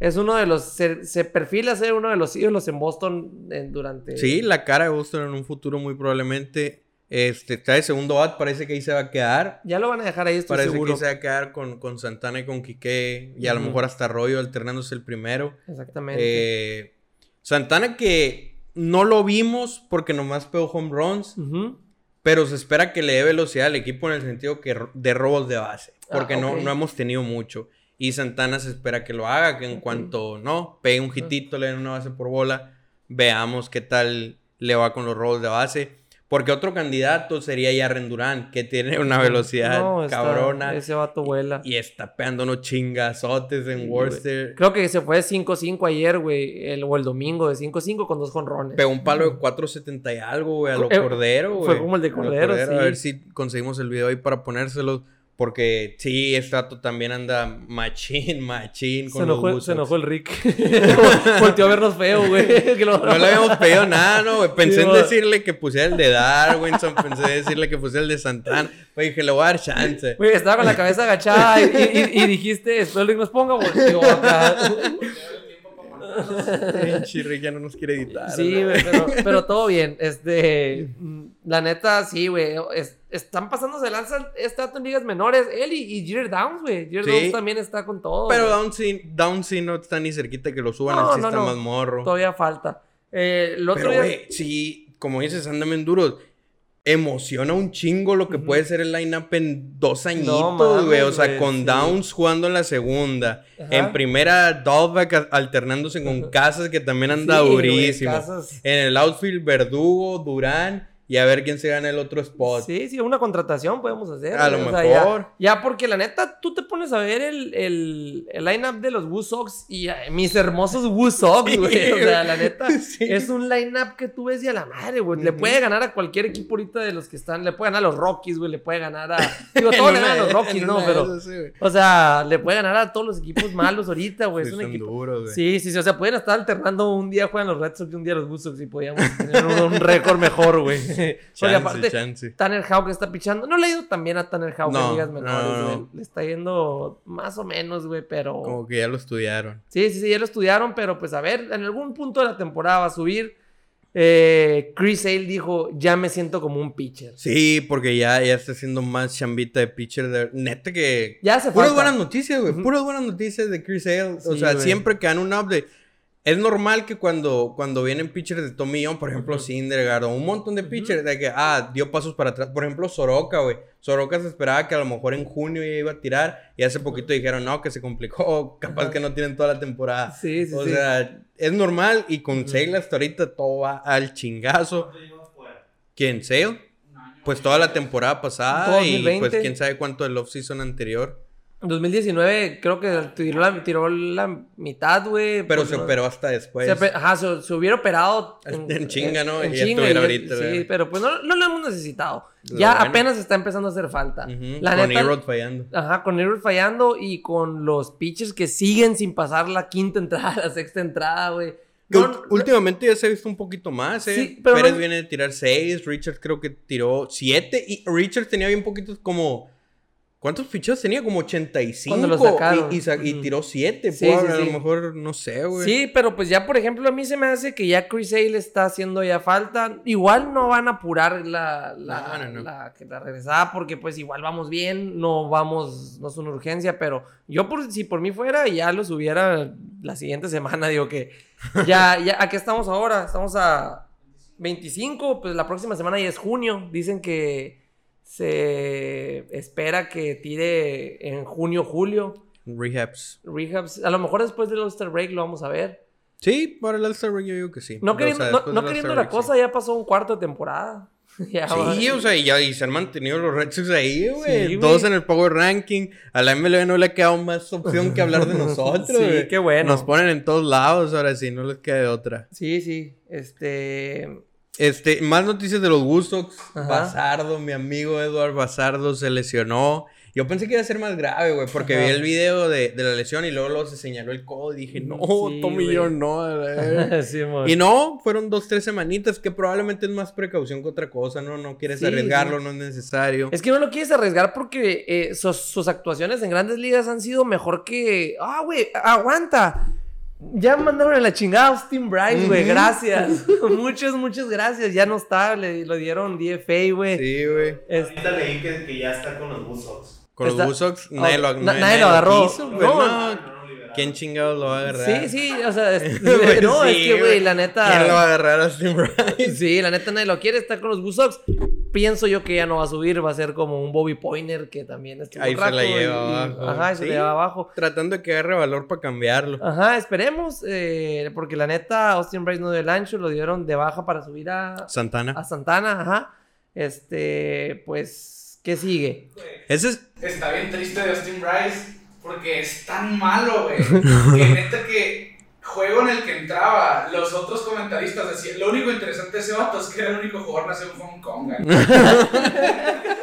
Speaker 1: Es uno de los... Se, se perfila ser uno de los ídolos en Boston en- durante...
Speaker 2: Sí, la cara de Boston en un futuro muy probablemente. Este, está de segundo bat, parece que ahí se va a quedar.
Speaker 1: Ya lo van a dejar ahí, estoy
Speaker 2: Parece
Speaker 1: seguro.
Speaker 2: que se va a quedar con, con Santana y con Quique. Y a lo mejor hasta Arroyo alternándose el primero.
Speaker 1: Exactamente.
Speaker 2: Eh, Santana que no lo vimos porque nomás pegó home runs. Pero se espera que le dé velocidad al equipo en el sentido que de robos de base. Porque
Speaker 1: Ah,
Speaker 2: no, no hemos tenido mucho. Y Santana se espera que lo haga, que en cuanto no, pegue un hitito, le den una base por bola, veamos qué tal le va con los robos de base. Porque otro candidato sería Yarren Durán, que tiene una velocidad
Speaker 1: No, está-
Speaker 2: cabrona.
Speaker 1: Ese vato vuela.
Speaker 2: Y está pegando unos chingazotes en
Speaker 1: Sí,
Speaker 2: Worcester.
Speaker 1: Creo que se fue 5-5 ayer, güey. El, o el domingo de 5-5 con dos jonrones.
Speaker 2: Pegó un palo de 4.70 y algo, güey, a lo
Speaker 1: Eh,
Speaker 2: Cordero, güey.
Speaker 1: fue como el de
Speaker 2: lo
Speaker 1: Cordero, sí.
Speaker 2: A ver si conseguimos el video ahí para ponérselos. Porque sí, dato también anda machín, machín
Speaker 1: Se
Speaker 2: con los
Speaker 1: enojó, se
Speaker 2: Bulldogs.
Speaker 1: enojó el Rick. Volteó a vernos feo, güey. Que lo-
Speaker 2: No le habíamos pedido nada, ¿no, güey? Pensé
Speaker 1: Sí,
Speaker 2: en
Speaker 1: güey.
Speaker 2: decirle que pusiera el de Darwinson, pensé en decirle que pusiera el de Santana. Pues dije, le voy a dar chance.
Speaker 1: Güey, estaba con la cabeza agachada y, y- y dijiste, después el Rick nos ponga, volteó
Speaker 2: Rick ya no nos quiere editar.
Speaker 1: Sí, güey, pero, pero todo bien. Este, mm, la neta, sí, güey. es- están pasándose lanza dato en ligas menores. Él y, y Jeter Downs, güey. Jeter
Speaker 2: Sí.
Speaker 1: Downs también está con todo.
Speaker 2: Pero
Speaker 1: güey.
Speaker 2: Downsy, Downsy no está ni cerquita que lo suban,
Speaker 1: No,
Speaker 2: sí está
Speaker 1: no.
Speaker 2: más morro.
Speaker 1: Todavía falta. Eh, el otro
Speaker 2: Pero,
Speaker 1: día-
Speaker 2: güey, sí, como dices, andan bien duros. Emociona un chingo lo que puede ser el line-up en dos añitos, güey. O sea, con
Speaker 1: sí.
Speaker 2: Downs jugando en la segunda.
Speaker 1: Ajá.
Speaker 2: En primera, Dalbeck a- alternándose con. Casas, que también anda
Speaker 1: Sí,
Speaker 2: durísimo.
Speaker 1: Casas-
Speaker 2: En el outfield, Verdugo, Durán. Y a ver quién se gana el otro spot.
Speaker 1: Sí, sí, una contratación podemos hacer.
Speaker 2: A lo
Speaker 1: o sea,
Speaker 2: mejor.
Speaker 1: ya, ya porque la neta, tú te pones a ver el, el, el line-up de los Woo Sox y eh, mis hermosos Woo Sox,
Speaker 2: Sí,
Speaker 1: güey. O sea, la neta,
Speaker 2: Sí.
Speaker 1: es un line-up que tú ves y a la madre, güey. Le puede ganar a cualquier equipo ahorita de los que están. Le puede ganar a los Rockies, güey. Le puede ganar a. Digo, todos le ganan a los Rockies, ¿no? Pero.
Speaker 2: sí.
Speaker 1: O sea, le puede ganar a todos los equipos malos ahorita, güey. Es un equipo.
Speaker 2: duros, güey.
Speaker 1: Sí, sí, sí. O sea, pueden estar alternando. Un día juegan los Red Sox y un día los Blue Sox y podíamos tener un, un récord mejor, güey.
Speaker 2: Chance,
Speaker 1: aparte,
Speaker 2: chance.
Speaker 1: Tanner Houck está pichando. No le ha ido tan bien a Tanner en
Speaker 2: No,
Speaker 1: ligas
Speaker 2: no,
Speaker 1: menores,
Speaker 2: no.
Speaker 1: Le está yendo más o menos, güey, pero...
Speaker 2: Como que ya lo estudiaron.
Speaker 1: Sí, sí, sí, ya lo estudiaron, pero pues a ver, en algún punto de la temporada va a subir. Eh, Chris Sale dijo, ya me siento como un pitcher.
Speaker 2: Sí, porque ya, ya está haciendo más chambita de pitcher. De... Neta que...
Speaker 1: Ya hace
Speaker 2: Puras
Speaker 1: falta.
Speaker 2: buenas noticias, güey. Puras buenas noticias de Chris Hale. o sea, siempre que dan un update. Es normal que cuando, cuando vienen pitchers de Tommy John, por ejemplo. Syndergaard o un montón de pitchers, de que, ah, dio pasos para atrás. Por ejemplo, Soroka, güey. Soroka se esperaba que a lo mejor en junio ya iba a tirar. Y hace poquito dijeron, no, que se complicó. Capaz que no tienen toda la temporada.
Speaker 1: Sí, sí,
Speaker 2: o
Speaker 1: sí.
Speaker 2: sea, es normal. Y con. Sale hasta ahorita todo va al chingazo.
Speaker 3: ¿Cuánto llevas fuera?
Speaker 2: ¿Quién? ¿Sale? Pues toda la temporada pasada. Y
Speaker 1: 2020.
Speaker 2: pues quién sabe cuánto del off-season anterior.
Speaker 1: En 2019 creo que tiró la, tiró la mitad, güey.
Speaker 2: Pero
Speaker 1: pues,
Speaker 2: se operó hasta después.
Speaker 1: se, ajá, se, se hubiera operado
Speaker 2: En chinga, ¿no?
Speaker 1: En
Speaker 2: Y ya
Speaker 1: chinga. y-
Speaker 2: ahorita,
Speaker 1: sí,
Speaker 2: ¿verdad?
Speaker 1: pero pues no, no lo hemos necesitado.
Speaker 2: Lo
Speaker 1: ya
Speaker 2: bueno.
Speaker 1: apenas está empezando a hacer falta.
Speaker 2: Ujú,
Speaker 1: La
Speaker 2: con Erod fallando.
Speaker 1: Ajá, con Errol fallando y con los pitchers que siguen sin pasar la quinta entrada, la sexta entrada, güey. No,
Speaker 2: últimamente ya se ha visto un poquito más, ¿eh?
Speaker 1: Sí, pero
Speaker 2: Pérez
Speaker 1: no-
Speaker 2: viene de tirar 6, Richards creo que tiró 7 y Richards tenía bien poquitos como... ¿Cuántos fichados tenía? Como 85.
Speaker 1: Cuando lo sacaron.
Speaker 2: Y, y sa- y
Speaker 1: Ujú.
Speaker 2: tiró 7.
Speaker 1: Sí, sí,
Speaker 2: a lo mejor, no sé, güey.
Speaker 1: Sí, pero pues ya, por ejemplo, a mí se me hace que ya Chris Sale está haciendo ya falta. Igual no van a apurar la, la,
Speaker 2: No, no, no.
Speaker 1: la- regresada porque pues igual vamos bien, no vamos, no es una urgencia, pero yo por, si por mí fuera ya los hubiera la siguiente semana, digo que ya, ya, ¿a qué estamos ahora? Estamos a 25, pues la próxima semana ya es junio, dicen que se espera que tire en junio, julio.
Speaker 2: Rehabs.
Speaker 1: Rehabs, a lo mejor después del All-Star Break lo vamos a ver.
Speaker 2: Sí, para el All-Star Break yo digo que sí.
Speaker 1: No
Speaker 2: O
Speaker 1: queriendo,
Speaker 2: sea,
Speaker 1: no,
Speaker 2: después
Speaker 1: no
Speaker 2: del
Speaker 1: queriendo
Speaker 2: All-Star
Speaker 1: la
Speaker 2: Break,
Speaker 1: cosa, ya pasó un cuarto de temporada. Ya.
Speaker 2: Sí, o sea, y, ya, y se han mantenido los Red Sox ahí, güey.
Speaker 1: Sí.
Speaker 2: Todos en el Power Ranking. A la MLB no le ha quedado más opción que hablar de nosotros,
Speaker 1: Sí, qué bueno.
Speaker 2: Nos ponen en todos lados, ahora sí, no les queda de otra.
Speaker 1: Sí, sí. Este.
Speaker 2: Este, más noticias de los.
Speaker 1: Ajá.
Speaker 2: Bazardo, mi amigo Eduard Bazardo se lesionó. Yo pensé que iba a ser más grave, güey, porque
Speaker 1: Ajá.
Speaker 2: vi el video de, de la lesión y luego, luego se señaló el codo y dije, no,
Speaker 1: Sí,
Speaker 2: Tommy
Speaker 1: güey.
Speaker 2: John, no. a ver".
Speaker 1: sí.
Speaker 2: Y no, fueron dos, tres semanitas, que probablemente es más precaución que otra cosa, ¿no? No quieres
Speaker 1: Sí,
Speaker 2: arriesgarlo, no es necesario.
Speaker 1: Es que no lo quieres arriesgar porque eh, sus, sus actuaciones en grandes ligas han sido mejor que. Ah, güey, aguanta. Ya mandaron a la chingada a Austin Bryce, güey. Gracias. muchas, muchas gracias. Ya no está. Le lo dieron DFA, güey.
Speaker 2: Sí, güey.
Speaker 1: Es-
Speaker 3: Ahorita leí que, que ya está con los Bulldogs.
Speaker 2: Con
Speaker 1: Está-
Speaker 2: los Woodstocks, nadie lo,
Speaker 1: na- nadie lo agarró.
Speaker 2: quiso, güey,
Speaker 1: No,
Speaker 2: no. ¿Quién chingados lo va a agarrar?
Speaker 1: Sí, sí, o sea, es-
Speaker 2: Pues
Speaker 1: no, es
Speaker 2: sí,
Speaker 1: que, güey, la neta.
Speaker 2: ¿Quién lo va a agarrar a Austin Bryce?
Speaker 1: Sí, la neta nadie lo quiere, está con los Bulldogs. Pienso yo que ya no va a subir, va a ser como un Bobby Pointer que también estuvo
Speaker 2: Ahí se la lleva
Speaker 1: y-
Speaker 2: abajo.
Speaker 1: Ajá, se
Speaker 2: Sí.
Speaker 1: la lleva abajo.
Speaker 2: Tratando de que agarre valor para cambiarlo.
Speaker 1: Ajá, esperemos, eh, porque la neta Austin Bryce no dio el ancho, lo dieron de baja para subir a,
Speaker 2: Santana.
Speaker 1: a Santana, ajá. Este, pues, ¿qué sigue?
Speaker 2: Ese es.
Speaker 4: Está bien triste de Austin Bryce porque es tan malo, güey. que neta que juego en el que entraba, los otros comentaristas decían, lo único interesante de ese vato es que era el único jugador nacido en Hong Kong. güey".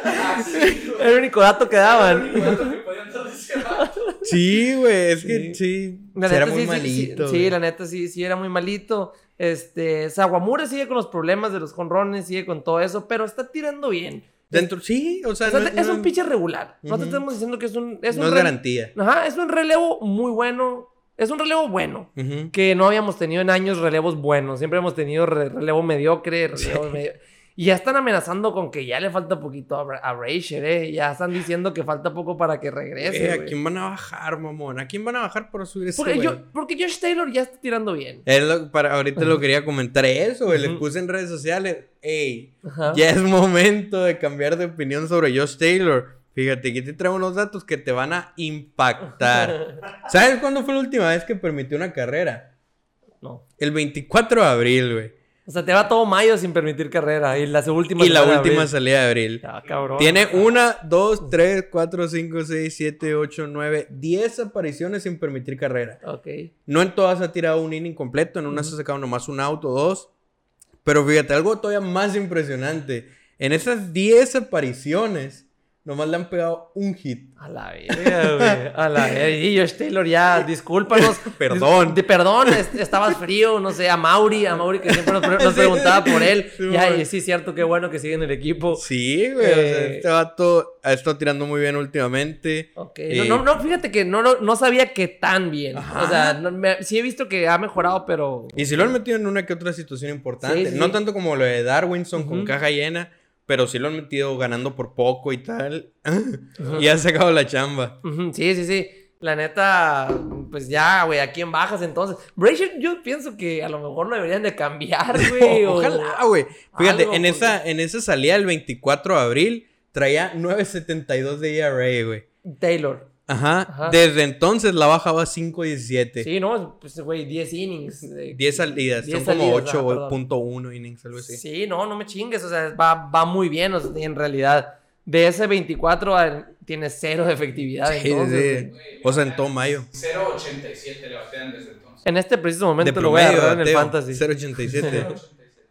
Speaker 4: Así, güey.
Speaker 1: Era el único dato que
Speaker 4: Era el
Speaker 1: daban.
Speaker 4: único dato que podían dar de ese vato.
Speaker 2: Sí, güey. Es que sí.
Speaker 1: La
Speaker 2: era
Speaker 1: neta,
Speaker 2: muy
Speaker 1: sí, sí,
Speaker 2: malito.
Speaker 1: Sí, la neta sí, sí era muy malito. Este, Sawamura sigue con los problemas de los jonrones, sigue con todo eso, pero está tirando bien.
Speaker 2: Dentro, sí, o sea,
Speaker 1: O sea,
Speaker 2: no,
Speaker 1: es
Speaker 2: no-
Speaker 1: un pitcher regular. No te estamos diciendo que es un. Es
Speaker 2: no
Speaker 1: un
Speaker 2: es garantía.
Speaker 1: Ajá, es un relevo muy bueno. Es un relevo bueno. Que no habíamos tenido en años relevos buenos. Siempre hemos tenido re- relevo mediocre, relevo medio- Y ya están amenazando con que ya le falta poquito a, a ¿eh? Ya están diciendo que falta poco para que regrese.
Speaker 2: Eh, ¿A quién van a bajar, mamón? ¿A quién van a bajar para subir ese
Speaker 1: porque, yo, porque Josh Taylor ya está tirando bien.
Speaker 2: Es lo- para, ahorita lo quería comentar eso, güey. Les
Speaker 1: Ujú.
Speaker 2: puse en redes sociales. Ey, ya es momento de cambiar de opinión sobre Josh Taylor. Fíjate, aquí te traigo unos datos que te van a impactar. ¿Sabes cuándo fue la última vez que permitió una carrera?
Speaker 1: No.
Speaker 2: El 24 de abril, güey.
Speaker 1: O sea, te va todo mayo sin permitir carrera. Y las últimas.
Speaker 2: Y la última salida de abril.
Speaker 1: Ah, cabrón.
Speaker 2: Tiene una, dos, tres, cuatro, cinco, seis, siete, ocho, nueve, diez apariciones sin permitir carrera.
Speaker 1: Ok.
Speaker 2: No en todas ha tirado un inning completo, en unas ha sacado nomás un auto, dos. Pero fíjate, algo todavía más impresionante. En esas 10 apariciones, Nomás le han pegado un hit.
Speaker 1: A la verga, güey. A la verga. Y Josh Taylor ya, discúlpanos.
Speaker 2: Perdón.
Speaker 1: De perdón, est- estabas frío, no sé, a Mauri, a Mauri que siempre nos, pre- nos
Speaker 2: Sí.
Speaker 1: preguntaba por él.
Speaker 2: Sí,
Speaker 1: ya, y sí, cierto, qué bueno que sigue en el equipo.
Speaker 2: Sí, güey. o sea,
Speaker 1: Eh,
Speaker 2: este vato ha estado tirando muy bien últimamente.
Speaker 1: Ok,
Speaker 2: Eh,
Speaker 1: no, no, no, fíjate que no, no, no sabía que tan bien.
Speaker 2: Ajá.
Speaker 1: O sea, no, me- sí he visto que ha mejorado, pero...
Speaker 2: Y si lo han metido en una que otra situación importante.
Speaker 1: Sí, sí,
Speaker 2: no tanto como lo de Darwinson con
Speaker 1: Ujú.
Speaker 2: caja llena, pero sí lo han metido ganando por poco y tal. y ha sacado la chamba.
Speaker 1: Sí, sí, sí. La neta, pues ya, güey, ¿a quién bajas entonces? Brazier, yo pienso que a lo mejor lo deberían de cambiar, güey. o-
Speaker 2: Ojalá, güey. Fíjate,
Speaker 1: algo,
Speaker 2: en,
Speaker 1: porque-
Speaker 2: esa, en esa salida el 24 de abril traía 9.72 de ERA, güey.
Speaker 1: Taylor.
Speaker 2: Ajá.
Speaker 1: Ajá.
Speaker 2: Desde entonces la bajaba a 5.17.
Speaker 1: Sí, no, pues, güey, 10 innings. de-
Speaker 2: 10 salidas.
Speaker 1: 10
Speaker 2: Son como
Speaker 1: salidas, ah, perdón.
Speaker 2: 8.1 innings, algo así.
Speaker 1: Sí, no, no me chingues, o sea, va, va muy bien, o sea, en realidad. De ese 24 a- tiene cero de efectividad,
Speaker 2: Sí,
Speaker 1: entonces.
Speaker 2: sí.
Speaker 1: güey.
Speaker 2: O sea, en todo mayo.
Speaker 4: 0.87 le batean desde entonces.
Speaker 1: En este preciso momento
Speaker 2: De
Speaker 1: lo voy a agarrar en el fantasy.
Speaker 2: 0.87.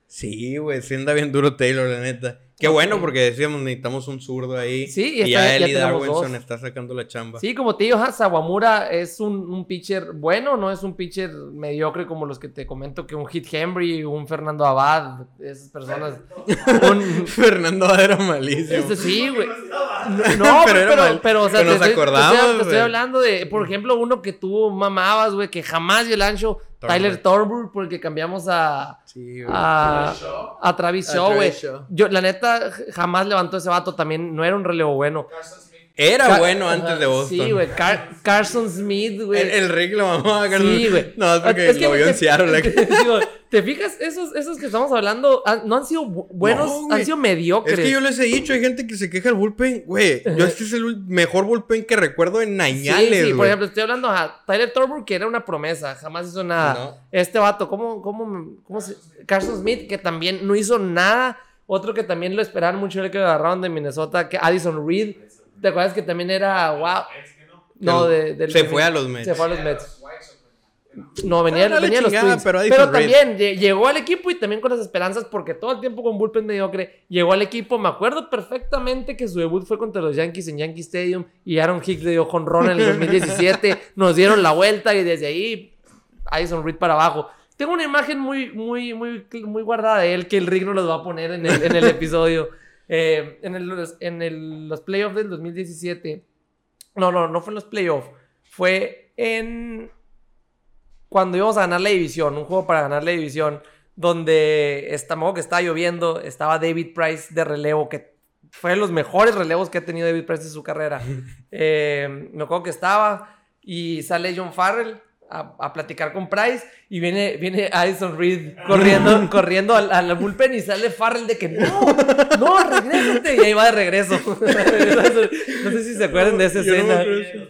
Speaker 2: Sí, güey, sí anda bien duro Taylor, la neta. Qué bueno, porque decíamos, necesitamos un zurdo ahí.
Speaker 1: Sí, y
Speaker 2: y, ya
Speaker 1: ya
Speaker 2: Eli Darwinson está sacando la chamba.
Speaker 1: Sí, como te digo, Sawamura es un, un pitcher bueno, no es un pitcher mediocre como los que te comento, que un Hit Henry, un Fernando Abad, esas personas. un,
Speaker 2: Fernando era malísimo.
Speaker 1: este, sí, güey. No,
Speaker 2: Pero
Speaker 1: pero, pero, o sea,
Speaker 2: Pero nos
Speaker 1: estoy, te
Speaker 2: acordamos,
Speaker 1: estoy- te estoy
Speaker 2: güey.
Speaker 1: hablando de, por ejemplo, uno que tú mamabas, güey, que jamás dio el ancho. Tyler Torburg, porque cambiamos a,
Speaker 2: Sí, güey.
Speaker 1: a,
Speaker 4: Shaw,
Speaker 1: a Travis Shaw, güey. Yo, la neta, jamás levantó ese vato también, no era un relevo bueno.
Speaker 4: Carson Smith.
Speaker 2: Era bueno
Speaker 1: Ajá,
Speaker 2: antes de Boston.
Speaker 1: Sí, güey, Car- Carson Smith, güey.
Speaker 2: El, el Rick lo mamaba a Carson.
Speaker 1: Sí, güey.
Speaker 2: No, es porque
Speaker 1: Es que
Speaker 2: lo vio
Speaker 1: te-
Speaker 2: en Seattle.
Speaker 1: Digo, ¿Te fijas? Esos, esos que estamos hablando han- no han sido bu- buenos,
Speaker 2: No,
Speaker 1: han sido mediocres.
Speaker 2: Es que yo les he dicho, hay gente que se queja del bullpen. Güey, yo este es el mejor bullpen que recuerdo en
Speaker 1: Sí,
Speaker 2: Nañales,
Speaker 1: sí, por
Speaker 2: güey.
Speaker 1: ejemplo, estoy hablando a Tyler Torburg, que era una promesa, jamás hizo nada.
Speaker 2: No.
Speaker 1: Este vato, ¿cómo, cómo, cómo se... Carson Smith, que también no hizo nada. Otro que también lo esperaron mucho, el que lo agarraron de Minnesota, que Addison Reed. ¿Te acuerdas que también era, wow? No, de, del-
Speaker 2: Se fue a los Mets.
Speaker 1: Se fue a los Mets. No, venía,
Speaker 2: Ah, dale
Speaker 1: venía de los
Speaker 2: chingada,
Speaker 1: Twins.
Speaker 2: pero
Speaker 1: Pero,
Speaker 2: Addison Reed.
Speaker 1: también lle- llegó al equipo y también con las esperanzas, porque todo el tiempo con bullpen mediocre, llegó al equipo. Me acuerdo perfectamente que su debut fue contra los Yankees en Yankee Stadium y Aaron Hicks le dio jonrón en el 2017. Nos dieron la vuelta y desde ahí Addison Reed para abajo. Tengo una imagen muy, muy, muy, muy guardada de él que el Rick nos los va a poner en el, en el episodio. Eh, en el- en el- los playoffs del 2017. No, no, no fue en los playoffs. Fue en cuando íbamos a ganar la división, un juego para ganar la división, donde está, que estaba lloviendo, estaba David Price de relevo, que fue de los mejores relevos que ha tenido David Price en su carrera. Eh, me acuerdo que estaba y sale John Farrell a, a platicar con Price y viene, viene Addison Reed corriendo, corriendo al, al bullpen y sale Farrell de que no, no, regrésate. Y ahí va de regreso. no sé si se acuerdan de esa
Speaker 2: Yo no
Speaker 1: escena.
Speaker 2: acuerdo.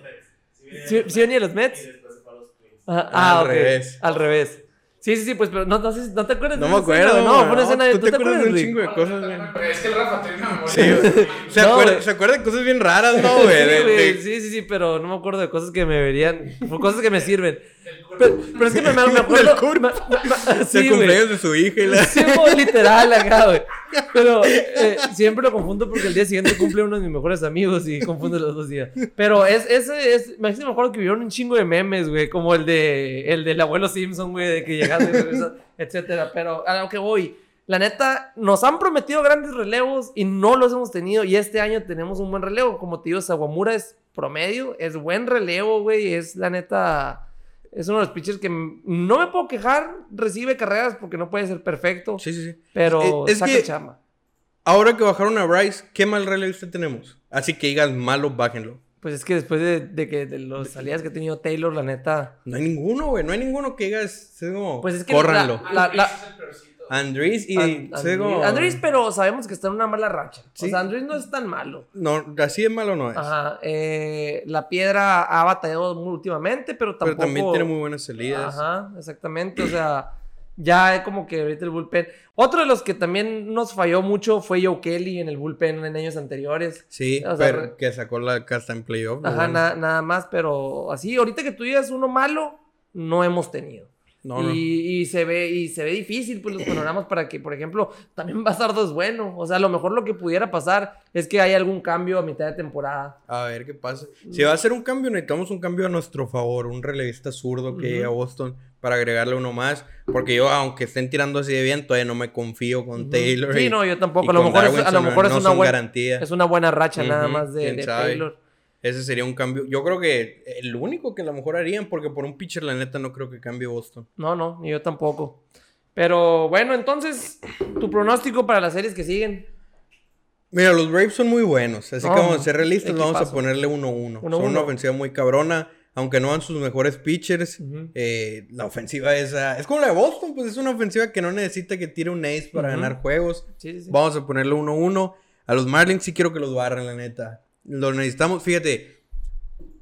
Speaker 1: ¿Sí, sí venía de los Mets?
Speaker 3: Y después se fue a los Twins.
Speaker 1: Ah,
Speaker 2: Al
Speaker 1: ah, ok.
Speaker 2: revés.
Speaker 1: Al revés. Sí, sí, sí, pues, pero no, no, no te acuerdas
Speaker 2: No
Speaker 1: de
Speaker 2: me
Speaker 1: escena,
Speaker 2: acuerdo.
Speaker 1: No, fue una escena de.
Speaker 2: ¿Tú te acuerdas de un
Speaker 1: Rick?
Speaker 2: chingo de cosas, güey?
Speaker 4: Pero es que el Rafa tiene una memoria.
Speaker 2: Sí, güey. Se,
Speaker 1: No,
Speaker 2: acuerda, se acuerda de cosas bien raras, ¿no, güey?
Speaker 1: Sí,
Speaker 2: De-
Speaker 1: güey,
Speaker 2: de-
Speaker 1: sí, sí, sí, pero no me acuerdo de cosas que me deberían. Cosas que me sirven. Pero, pero es que me, me acuerdo. Me-
Speaker 2: de
Speaker 1: sí, güey.
Speaker 2: cumpleaños de su hija y la...
Speaker 1: Sí, literal acá, güey. Pero eh, siempre lo confundo porque el día siguiente cumple uno de mis mejores amigos y confundo los dos días. Pero es, ese es, me me acuerdo que vieron un chingo de memes, güey, como el de el del abuelo Simpson, güey, de que llegas y regresas, etcétera. Pero a lo que voy, la neta, nos han prometido grandes relevos y no los hemos tenido. Y este año tenemos un buen relevo. Como te digo, Sawamura es promedio, es buen relevo, güey. Es la neta. Es uno de los pitchers que no me puedo quejar. Recibe carreras porque no puede ser perfecto.
Speaker 2: Sí, sí, sí.
Speaker 1: Pero
Speaker 2: Eh, es
Speaker 1: saca
Speaker 2: que-
Speaker 1: chamba.
Speaker 2: Ahora que bajaron a Bryce, ¿qué mal relevista tenemos? Así que digan malo, bájenlo.
Speaker 1: Pues es que después de, de que de las salidas que ha tenido Taylor, la neta.
Speaker 2: No hay ninguno, güey. No hay ninguno que digas, es como,
Speaker 1: Pues es que
Speaker 2: córranlo.
Speaker 1: la- la-
Speaker 4: Andrés es el peorcito.
Speaker 2: Andrés y... Como-
Speaker 1: Andrés, pero sabemos que está en una mala racha.
Speaker 2: Sí.
Speaker 1: O sea, Andrés no es tan malo.
Speaker 2: No, así de malo no es.
Speaker 1: Ajá. eh, la piedra ha batallado muy últimamente, pero
Speaker 2: Pero
Speaker 1: tampoco.
Speaker 2: también tiene muy buenas salidas.
Speaker 1: Ajá, exactamente. O sea, ya es como que ahorita el bullpen. Otro de los que también nos falló mucho fue Joe Kelly en el bullpen en años anteriores.
Speaker 2: Sí,
Speaker 1: O sea,
Speaker 2: pero que sacó la casta en playoff.
Speaker 1: Ajá,
Speaker 2: bueno.
Speaker 1: na- nada más, pero así, ahorita que tú digas uno malo, no hemos tenido.
Speaker 2: No, no.
Speaker 1: y, y se ve y se ve difícil pues los panoramas para que por ejemplo también Bastardo es bueno o sea a lo mejor lo que pudiera pasar es que hay algún cambio a mitad de temporada
Speaker 2: A ver qué pasa. Si va a ser un cambio, necesitamos un cambio a nuestro favor. Un relevista zurdo que llegue a Boston para agregarle uno más. Porque yo, aunque estén tirando así de bien, todavía no me confío con Taylor.
Speaker 1: sí
Speaker 2: y-
Speaker 1: no yo tampoco a lo mejor es, a lo
Speaker 2: no-
Speaker 1: mejor es una buena
Speaker 2: garantía.
Speaker 1: es una buena racha nada más de, de. Taylor
Speaker 2: Ese sería un cambio. Yo creo que el único que a lo mejor harían, porque por un pitcher, la neta, no creo que cambie Boston.
Speaker 1: no no ni yo tampoco pero bueno entonces tu pronóstico para las series que siguen
Speaker 2: Mira, los Braves son muy buenos. Así
Speaker 1: No,
Speaker 2: que vamos a ser realistas, vamos a ponerle 1-1. Son
Speaker 1: 1-1.
Speaker 2: una ofensiva muy cabrona. Aunque no dan sus mejores pitchers, eh, la ofensiva esa es como la de Boston, pues es una ofensiva que no necesita que tire un ace para ganar juegos.
Speaker 1: sí, sí, sí.
Speaker 2: Vamos a ponerle 1-1. A los Marlins sí quiero que los barren, la neta. Lo necesitamos, fíjate.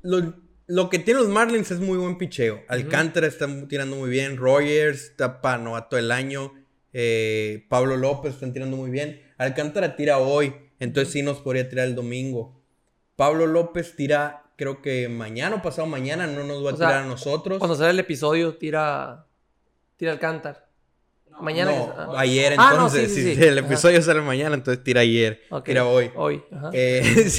Speaker 2: Lo, lo que tienen los Marlins es muy buen picheo. Alcántara está tirando muy bien. Rogers está para novato del año. eh, Pablo López están tirando muy bien. Alcántara tira hoy. Entonces sí nos podría tirar el domingo. Pablo López tira, creo que mañana o pasado mañana. No nos va a
Speaker 1: sea,
Speaker 2: tirar a nosotros.
Speaker 1: cuando sale el episodio tira tira el cántar mañana
Speaker 2: no,
Speaker 1: ah.
Speaker 2: ayer
Speaker 1: Ah, no,
Speaker 2: entonces.
Speaker 1: sí, sí,
Speaker 2: si
Speaker 1: sí.
Speaker 2: el episodio sale mañana, entonces tira ayer. Tira hoy.
Speaker 1: hoy ajá.
Speaker 2: Eh,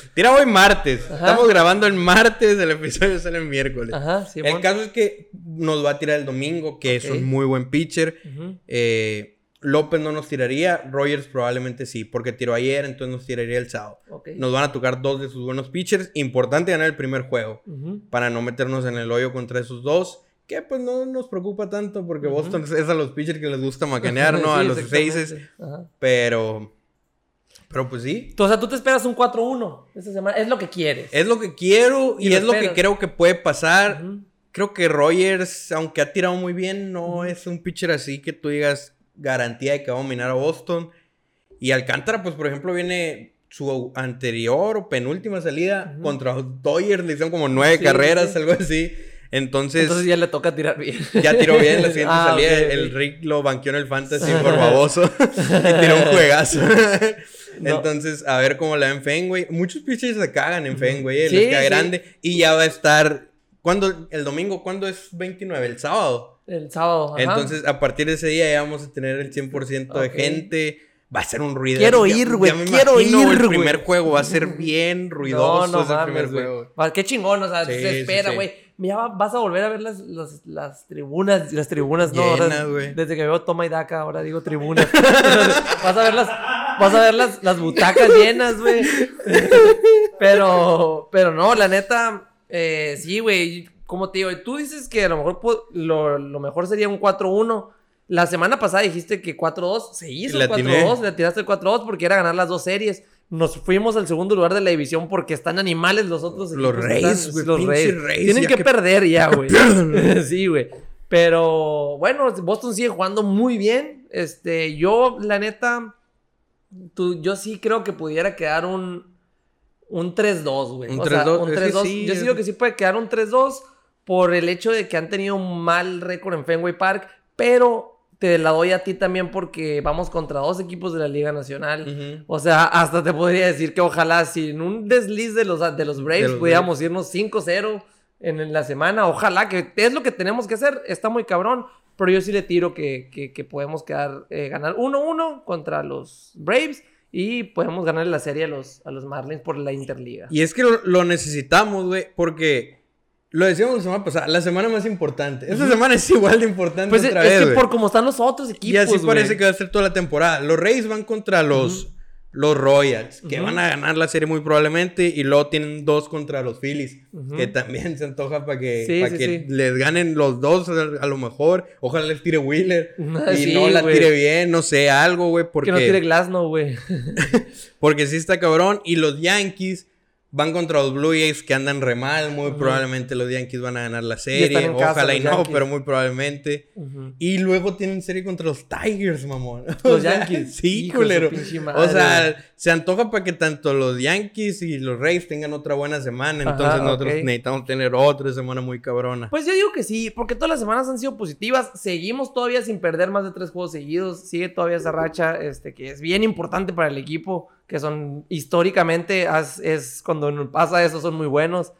Speaker 2: tira hoy martes.
Speaker 1: Ajá.
Speaker 2: Estamos grabando el martes, el episodio sale el miércoles.
Speaker 1: Ajá,
Speaker 2: el caso es que nos va a tirar el domingo, que es un muy buen pitcher. Eh, López no nos tiraría, Rogers probablemente sí, porque tiró ayer, entonces nos tiraría el sábado. Nos van a tocar dos de sus buenos pitchers. Importante ganar el primer juego para no meternos en el hoyo contra esos dos. Que pues no nos preocupa tanto porque. Boston es a los pitchers que les gusta macanear, ¿no? a los.
Speaker 1: Ajá.
Speaker 2: Pero, pero pues sí,
Speaker 1: O sea, tú te esperas un 4-1 esta semana. Es lo que quieres.
Speaker 2: Es lo que quiero y,
Speaker 1: Y lo
Speaker 2: es lo que creo que puede pasar. Creo que Rogers, aunque ha tirado muy bien, no es un pitcher así que tú digas garantía de que va a dominar a Boston. Y Alcántara, pues por ejemplo, viene su anterior o penúltima salida contra Dodgers, le hicieron como nueve
Speaker 1: Sí,
Speaker 2: carreras,
Speaker 1: sí.
Speaker 2: algo así. Entonces,
Speaker 1: Entonces ya le toca tirar bien.
Speaker 2: ya tiró bien la siguiente
Speaker 1: Ah,
Speaker 2: salida. El Rick lo banqueó en el fantasy por baboso y tiró un juegazo.
Speaker 1: No.
Speaker 2: Entonces, a ver cómo le da en Fenway. Muchos pitchers se cagan en Fenway, eh,
Speaker 1: Sí,
Speaker 2: les queda
Speaker 1: sí.
Speaker 2: grande. Y ya va a estar. ¿Cuándo? El domingo, ¿cuándo es 29? El sábado.
Speaker 1: El sábado. ajá.
Speaker 2: Entonces, a partir de ese día ya vamos a tener el 100% de
Speaker 1: Ok.
Speaker 2: gente. Va a ser un ruido.
Speaker 1: Quiero
Speaker 2: Ya-
Speaker 1: ir, güey, quiero
Speaker 2: imagino,
Speaker 1: ir,
Speaker 2: El
Speaker 1: güey.
Speaker 2: primer juego va a ser bien ruidoso.
Speaker 1: no, no
Speaker 2: ese
Speaker 1: mames,
Speaker 2: juego.
Speaker 1: Qué chingón, o sea,
Speaker 2: Sí,
Speaker 1: se espera, güey. Ya va- vas a volver a ver las, las, las tribunas, las tribunas, no,
Speaker 2: güey.
Speaker 1: desde que veo Toma y Daca, ahora digo tribunas. vas a ver las, vas a ver las, las butacas llenas, güey. pero, pero no, la neta, eh, sí, güey, como te digo, tú dices que a lo mejor lo, lo mejor sería un 4-1. La semana pasada dijiste que 4-2 se hizo el
Speaker 2: atiné.
Speaker 1: 4-2, le tiraste el 4-2 porque era ganar las dos series. Nos fuimos al segundo lugar de la división porque están animales los otros
Speaker 2: Los
Speaker 1: Están-
Speaker 2: güey,
Speaker 1: Los. Rays, Tienen que,
Speaker 2: que-
Speaker 1: perder ya, güey. sí, güey. Pero bueno, Boston sigue jugando muy bien. Este, yo, la neta, tú- yo sí creo que pudiera quedar un, un 3-2, güey.
Speaker 2: Un
Speaker 1: O sea,
Speaker 2: 3-2,
Speaker 1: un
Speaker 2: es que
Speaker 1: 3-2.
Speaker 2: sí,
Speaker 1: yo sí digo que sí puede quedar un 3-2 por el hecho de que han tenido un mal récord en Fenway Park, pero te la doy a ti también porque vamos contra dos equipos de la Liga Nacional. O sea, hasta te podría decir que ojalá si en un desliz de los, de los Braves
Speaker 2: De los
Speaker 1: pudiéramos irnos 5-0 en, en la semana. Ojalá, que es lo que tenemos que hacer. Está muy cabrón. Pero yo sí le tiro que, que- que podemos quedar, eh, ganar 1-1 contra los Braves y podemos ganar la serie a los, a los Marlins por la Interliga.
Speaker 2: Y es que lo, lo necesitamos, güey, porque lo decíamos la semana pasada, la semana más importante. Esta semana es igual de importante
Speaker 1: Pues
Speaker 2: otra
Speaker 1: es
Speaker 2: vez,
Speaker 1: que
Speaker 2: güey.
Speaker 1: por como están los otros equipos.
Speaker 2: Y así parece que va a ser toda la temporada. Los Rays van contra los, los Royals, que van a ganar la serie muy probablemente. Y luego tienen dos contra los Phillies, que también se antoja para que,
Speaker 1: Sí,
Speaker 2: que
Speaker 1: sí.
Speaker 2: les ganen los dos a, a lo mejor. Ojalá les tire Wheeler y
Speaker 1: Sí,
Speaker 2: no la tire bien, no sé, algo, güey. Porque,
Speaker 1: Que no tire Glasnow, güey.
Speaker 2: porque sí está cabrón. Y los Yankees van contra los Blue Jays que andan re mal. Muy probablemente los Yankees van a ganar la serie. Ojalá y no,
Speaker 1: Yankees.
Speaker 2: pero muy probablemente. Y luego tienen serie contra los Tigers, mamón.
Speaker 1: Los
Speaker 2: O sea,
Speaker 1: Yankees.
Speaker 2: Sí,
Speaker 1: Hijo
Speaker 2: culero. O sea, se antoja para que tanto los Yankees y los Rays tengan otra buena semana.
Speaker 1: Ajá,
Speaker 2: Entonces nosotros necesitamos tener otra semana muy cabrona.
Speaker 1: Pues yo digo que sí, porque todas las semanas han sido positivas. Seguimos todavía sin perder más de tres juegos seguidos. Sigue todavía esa racha, este, que es bien importante para el equipo, que son históricamente es cuando pasa eso son muy buenos.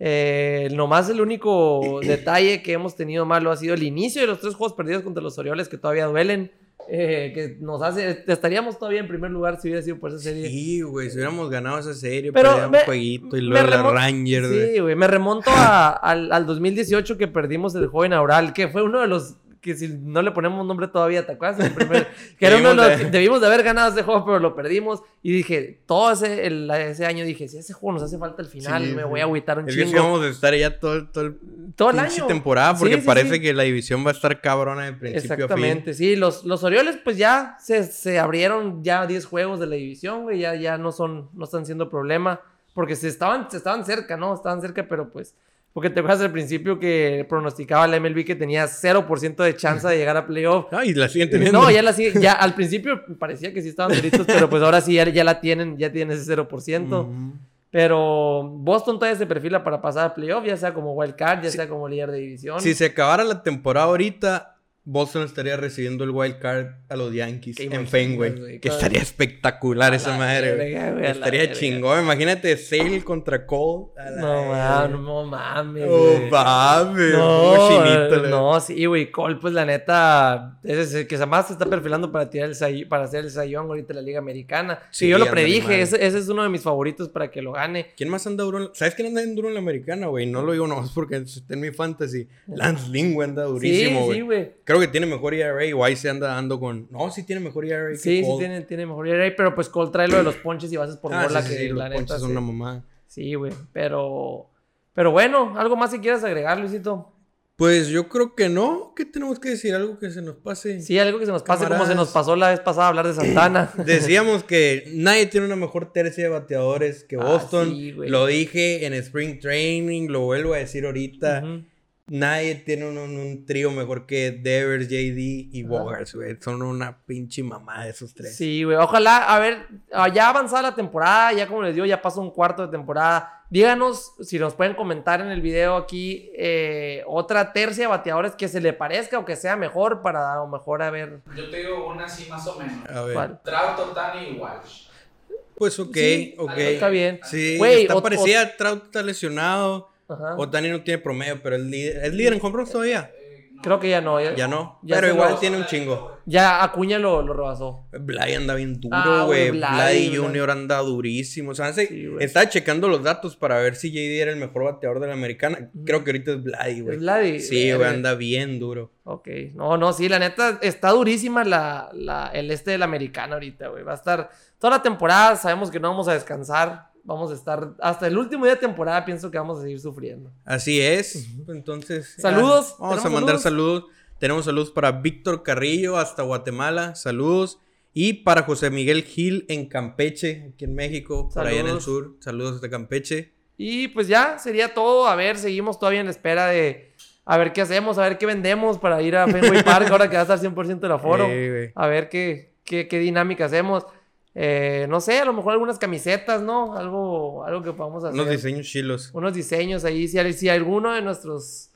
Speaker 1: Eh, nomás el único detalle que hemos tenido malo ha sido el inicio de los tres juegos perdidos contra los Orioles que todavía duelen. eh, que nos hace. Estaríamos todavía en primer lugar si hubiera sido por esa serie.
Speaker 2: Sí, güey, si hubiéramos ganado esa serie,
Speaker 1: Pero me-
Speaker 2: un jueguito y luego la Ranger.
Speaker 1: Sí, güey. Me remonto a- al, al 2018 que perdimos el juego inaugural, que fue uno de los que si no le ponemos nombre todavía, ¿te acuerdas? El primer- que era uno de los
Speaker 2: Debimos de-
Speaker 1: que haber ganado ese juego, pero lo perdimos. Y dije, todo ese, el- ese año dije, si ese juego nos hace falta al final,
Speaker 2: Sí,
Speaker 1: me voy a agüitar un
Speaker 2: Es que
Speaker 1: chingo.
Speaker 2: vamos a estar ya todo, todo el
Speaker 1: todo el año.
Speaker 2: temporada porque
Speaker 1: Sí, sí,
Speaker 2: parece que la división va a estar cabrona de principio a fin.
Speaker 1: Exactamente, sí, los, los Orioles pues ya se, se abrieron ya 10 juegos de la división, güey, ya, ya no son, no están siendo problema, porque se estaban, se estaban cerca, ¿no? Estaban cerca, pero pues, porque te acuerdas al principio que pronosticaba la MLB que tenía 0% de chance de llegar a playoff.
Speaker 2: Ah, y la siguen teniendo.
Speaker 1: No, ya la sigue, ya al principio parecía que sí estaban duritos, pero pues ahora sí ya, ya la tienen, ya tienen ese 0%.
Speaker 2: Ujú.
Speaker 1: Pero Boston todavía se perfila para pasar a playoff, ya sea como wild card, ya sea como líder de división.
Speaker 2: Si se acabara la temporada ahorita, Boston estaría recibiendo el wild card a los Yankees
Speaker 1: ¿Qué
Speaker 2: en Fenway. Que estaría espectacular esa madre,
Speaker 1: verga,
Speaker 2: Estaría chingón. Imagínate Sale contra Cole.
Speaker 1: No mames, no mames.
Speaker 2: Oh, mames.
Speaker 1: No,
Speaker 2: cochinito, la-
Speaker 1: no, sí, güey. Cole, pues la neta, es el que más se está perfilando para tirar el para hacer el sayón ahorita en la Liga Americana. Sí,
Speaker 2: Sí,
Speaker 1: yo lo predije, ese, ese es uno de mis favoritos para que lo gane.
Speaker 2: ¿Quién más anda duro? en- ¿Sabes quién anda en duro en la americana, güey? No lo digo nomás porque está en mi fantasy. Lance güey, anda durísimo,
Speaker 1: sí,
Speaker 2: güey.
Speaker 1: sí, güey.
Speaker 2: Creo que tiene mejor ERA. Igual se anda dando con. No, sí tiene mejor ERA. que
Speaker 1: Sí, sí
Speaker 2: Cole.
Speaker 1: tiene, tiene mejor ERA, pero pues Cole trae lo de los ponches y bases por
Speaker 2: Ah,
Speaker 1: bola
Speaker 2: sí,
Speaker 1: que
Speaker 2: sí, sí,
Speaker 1: la
Speaker 2: los
Speaker 1: neta
Speaker 2: ponches son
Speaker 1: sí.
Speaker 2: una mamada.
Speaker 1: Sí, güey, pero pero bueno, algo más que quieras agregar, Luisito.
Speaker 2: Pues yo creo que no. ¿Qué tenemos que decir? Algo que se nos pase.
Speaker 1: Sí, algo que se nos pase como se nos pasó la vez pasada a hablar de Santana.
Speaker 2: Decíamos que nadie tiene una mejor tercia de bateadores que
Speaker 1: Ah,
Speaker 2: Boston.
Speaker 1: sí, güey.
Speaker 2: lo dije en Spring Training, lo vuelvo a decir ahorita.
Speaker 1: Ujú.
Speaker 2: Nadie tiene un, un- un trío mejor que Devers, JD y
Speaker 1: Ajá.
Speaker 2: Bogarts, güey. Son una pinche mamada esos tres.
Speaker 1: Sí, güey. Ojalá, a ver, ah, ya avanzada la temporada, ya como les digo, ya pasó un cuarto de temporada. Díganos si nos pueden comentar en el video aquí eh, otra tercia de bateadores que se le parezca o que sea mejor para a lo mejor a ver
Speaker 4: Yo te digo una así más o menos.
Speaker 2: A ver.
Speaker 1: cuál.
Speaker 4: Trout, Otani y Walsh.
Speaker 2: Pues ok,
Speaker 1: Sí,
Speaker 2: ok.
Speaker 1: Está bien.
Speaker 2: Sí,
Speaker 1: Güey,
Speaker 2: está
Speaker 1: o-
Speaker 2: parecida. Trout está lesionado.
Speaker 1: Ajá.
Speaker 2: Otani no tiene promedio, pero es líder, es líder en home runs todavía.
Speaker 1: Creo que ya no. Ya,
Speaker 2: Ya no.
Speaker 1: Ya
Speaker 2: pero igual
Speaker 1: lo-
Speaker 2: tiene un chingo.
Speaker 1: ya Acuña lo, lo rebasó.
Speaker 2: Vlad anda bien
Speaker 1: Ah,
Speaker 2: duro,
Speaker 1: güey,
Speaker 2: güey.
Speaker 1: Vladi.
Speaker 2: Junior anda durísimo. O sea,
Speaker 1: Sí,
Speaker 2: estaba checando los datos para ver si JD era el mejor bateador de la americana. Creo que ahorita es Vladi, güey. Sí, güey, anda bien duro.
Speaker 1: Ok. No, no, sí, la neta está durísima la, la- el este del americano ahorita, güey. Va a estar toda la temporada, sabemos que no vamos a descansar. Vamos a estar hasta el último día de temporada, pienso que vamos a seguir sufriendo.
Speaker 2: Así es. Entonces. ya,
Speaker 1: Saludos.
Speaker 2: Vamos a
Speaker 1: ¿Tenemos
Speaker 2: mandar saludos. Tenemos saludos para Víctor Carrillo hasta Guatemala. Saludos. Y para José Miguel Gil en Campeche, aquí en México, por allá en el
Speaker 1: Saludos.
Speaker 2: sur. Saludos hasta Campeche.
Speaker 1: Y pues ya sería todo. A ver, seguimos todavía en la espera de a ver qué hacemos, a ver qué vendemos para ir a Fenway Park ahora que va a estar 100% el aforo.
Speaker 2: Güey.
Speaker 1: A ver qué, qué, qué dinámica hacemos. Eh, no sé, a lo mejor algunas camisetas, ¿no? Algo, algo que podamos hacer.
Speaker 2: Unos diseños chilos.
Speaker 1: unos diseños ahí. Si, si alguno de nuestros,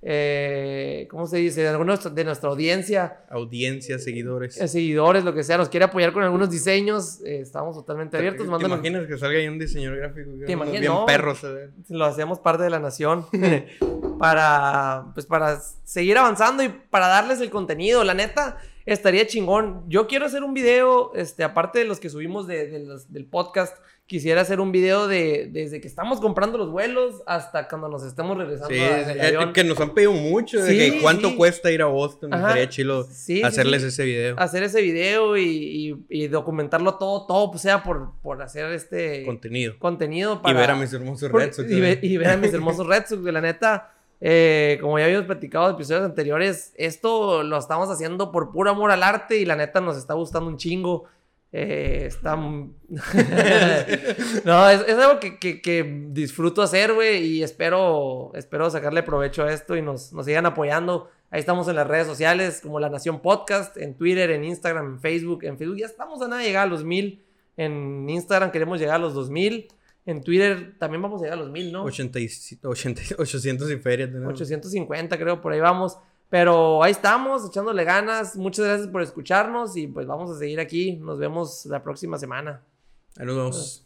Speaker 1: eh, ¿cómo se dice? Alguno de nuestra audiencia,
Speaker 2: Audiencia, seguidores.
Speaker 1: eh, seguidores, lo que sea, nos quiere apoyar con algunos diseños, eh, estamos totalmente abiertos.
Speaker 2: ¿Te
Speaker 1: Mándanos-
Speaker 2: imaginas que salga ahí un diseñador gráfico?
Speaker 1: ¿Te imaginas?
Speaker 2: Bien
Speaker 1: No.
Speaker 2: perros.
Speaker 1: lo hacemos parte de la nación para pues para seguir avanzando y para darles el contenido la neta estaría chingón yo quiero hacer un video este aparte de los que subimos de- de los- del podcast quisiera hacer un video de desde que estamos comprando los vuelos hasta cuando nos estemos regresando
Speaker 2: Sí,
Speaker 1: a- avión.
Speaker 2: que nos han pedido mucho de
Speaker 1: Sí,
Speaker 2: que cuánto
Speaker 1: sí.
Speaker 2: cuesta ir a Boston.
Speaker 1: Ajá.
Speaker 2: Estaría chilo
Speaker 1: Sí,
Speaker 2: hacerles ese video.
Speaker 1: hacer ese video y, y- y documentarlo todo todo pues, sea por, por hacer este
Speaker 2: Contenido.
Speaker 1: contenido
Speaker 2: Y
Speaker 1: para
Speaker 2: ver a mis hermosos Red Sox.
Speaker 1: y, ve-
Speaker 2: ¿eh?
Speaker 1: y ver a mis hermosos Red Sox, de la neta. Eh, como ya habíamos platicado en episodios anteriores, esto lo estamos haciendo por puro amor al arte y la neta nos está gustando un chingo. Eh, está. no, es, es algo que, disfruto hacer, güey, y espero, espero sacarle provecho a esto y nos, nos sigan apoyando. Ahí estamos en las redes sociales, como La Nación Podcast, en Twitter, en Instagram, en Facebook. En Facebook ya estamos a nada llegar a los mil. En Instagram queremos llegar a los 2000. En Twitter también vamos a llegar a los 1000, ¿no?
Speaker 2: 80 y- 80 800 y feria tenemos.
Speaker 1: 850 creo, por ahí vamos. Pero ahí estamos, echándole ganas. Muchas gracias por escucharnos y pues vamos a seguir aquí. Nos vemos la próxima semana.
Speaker 2: Ahí nos vemos.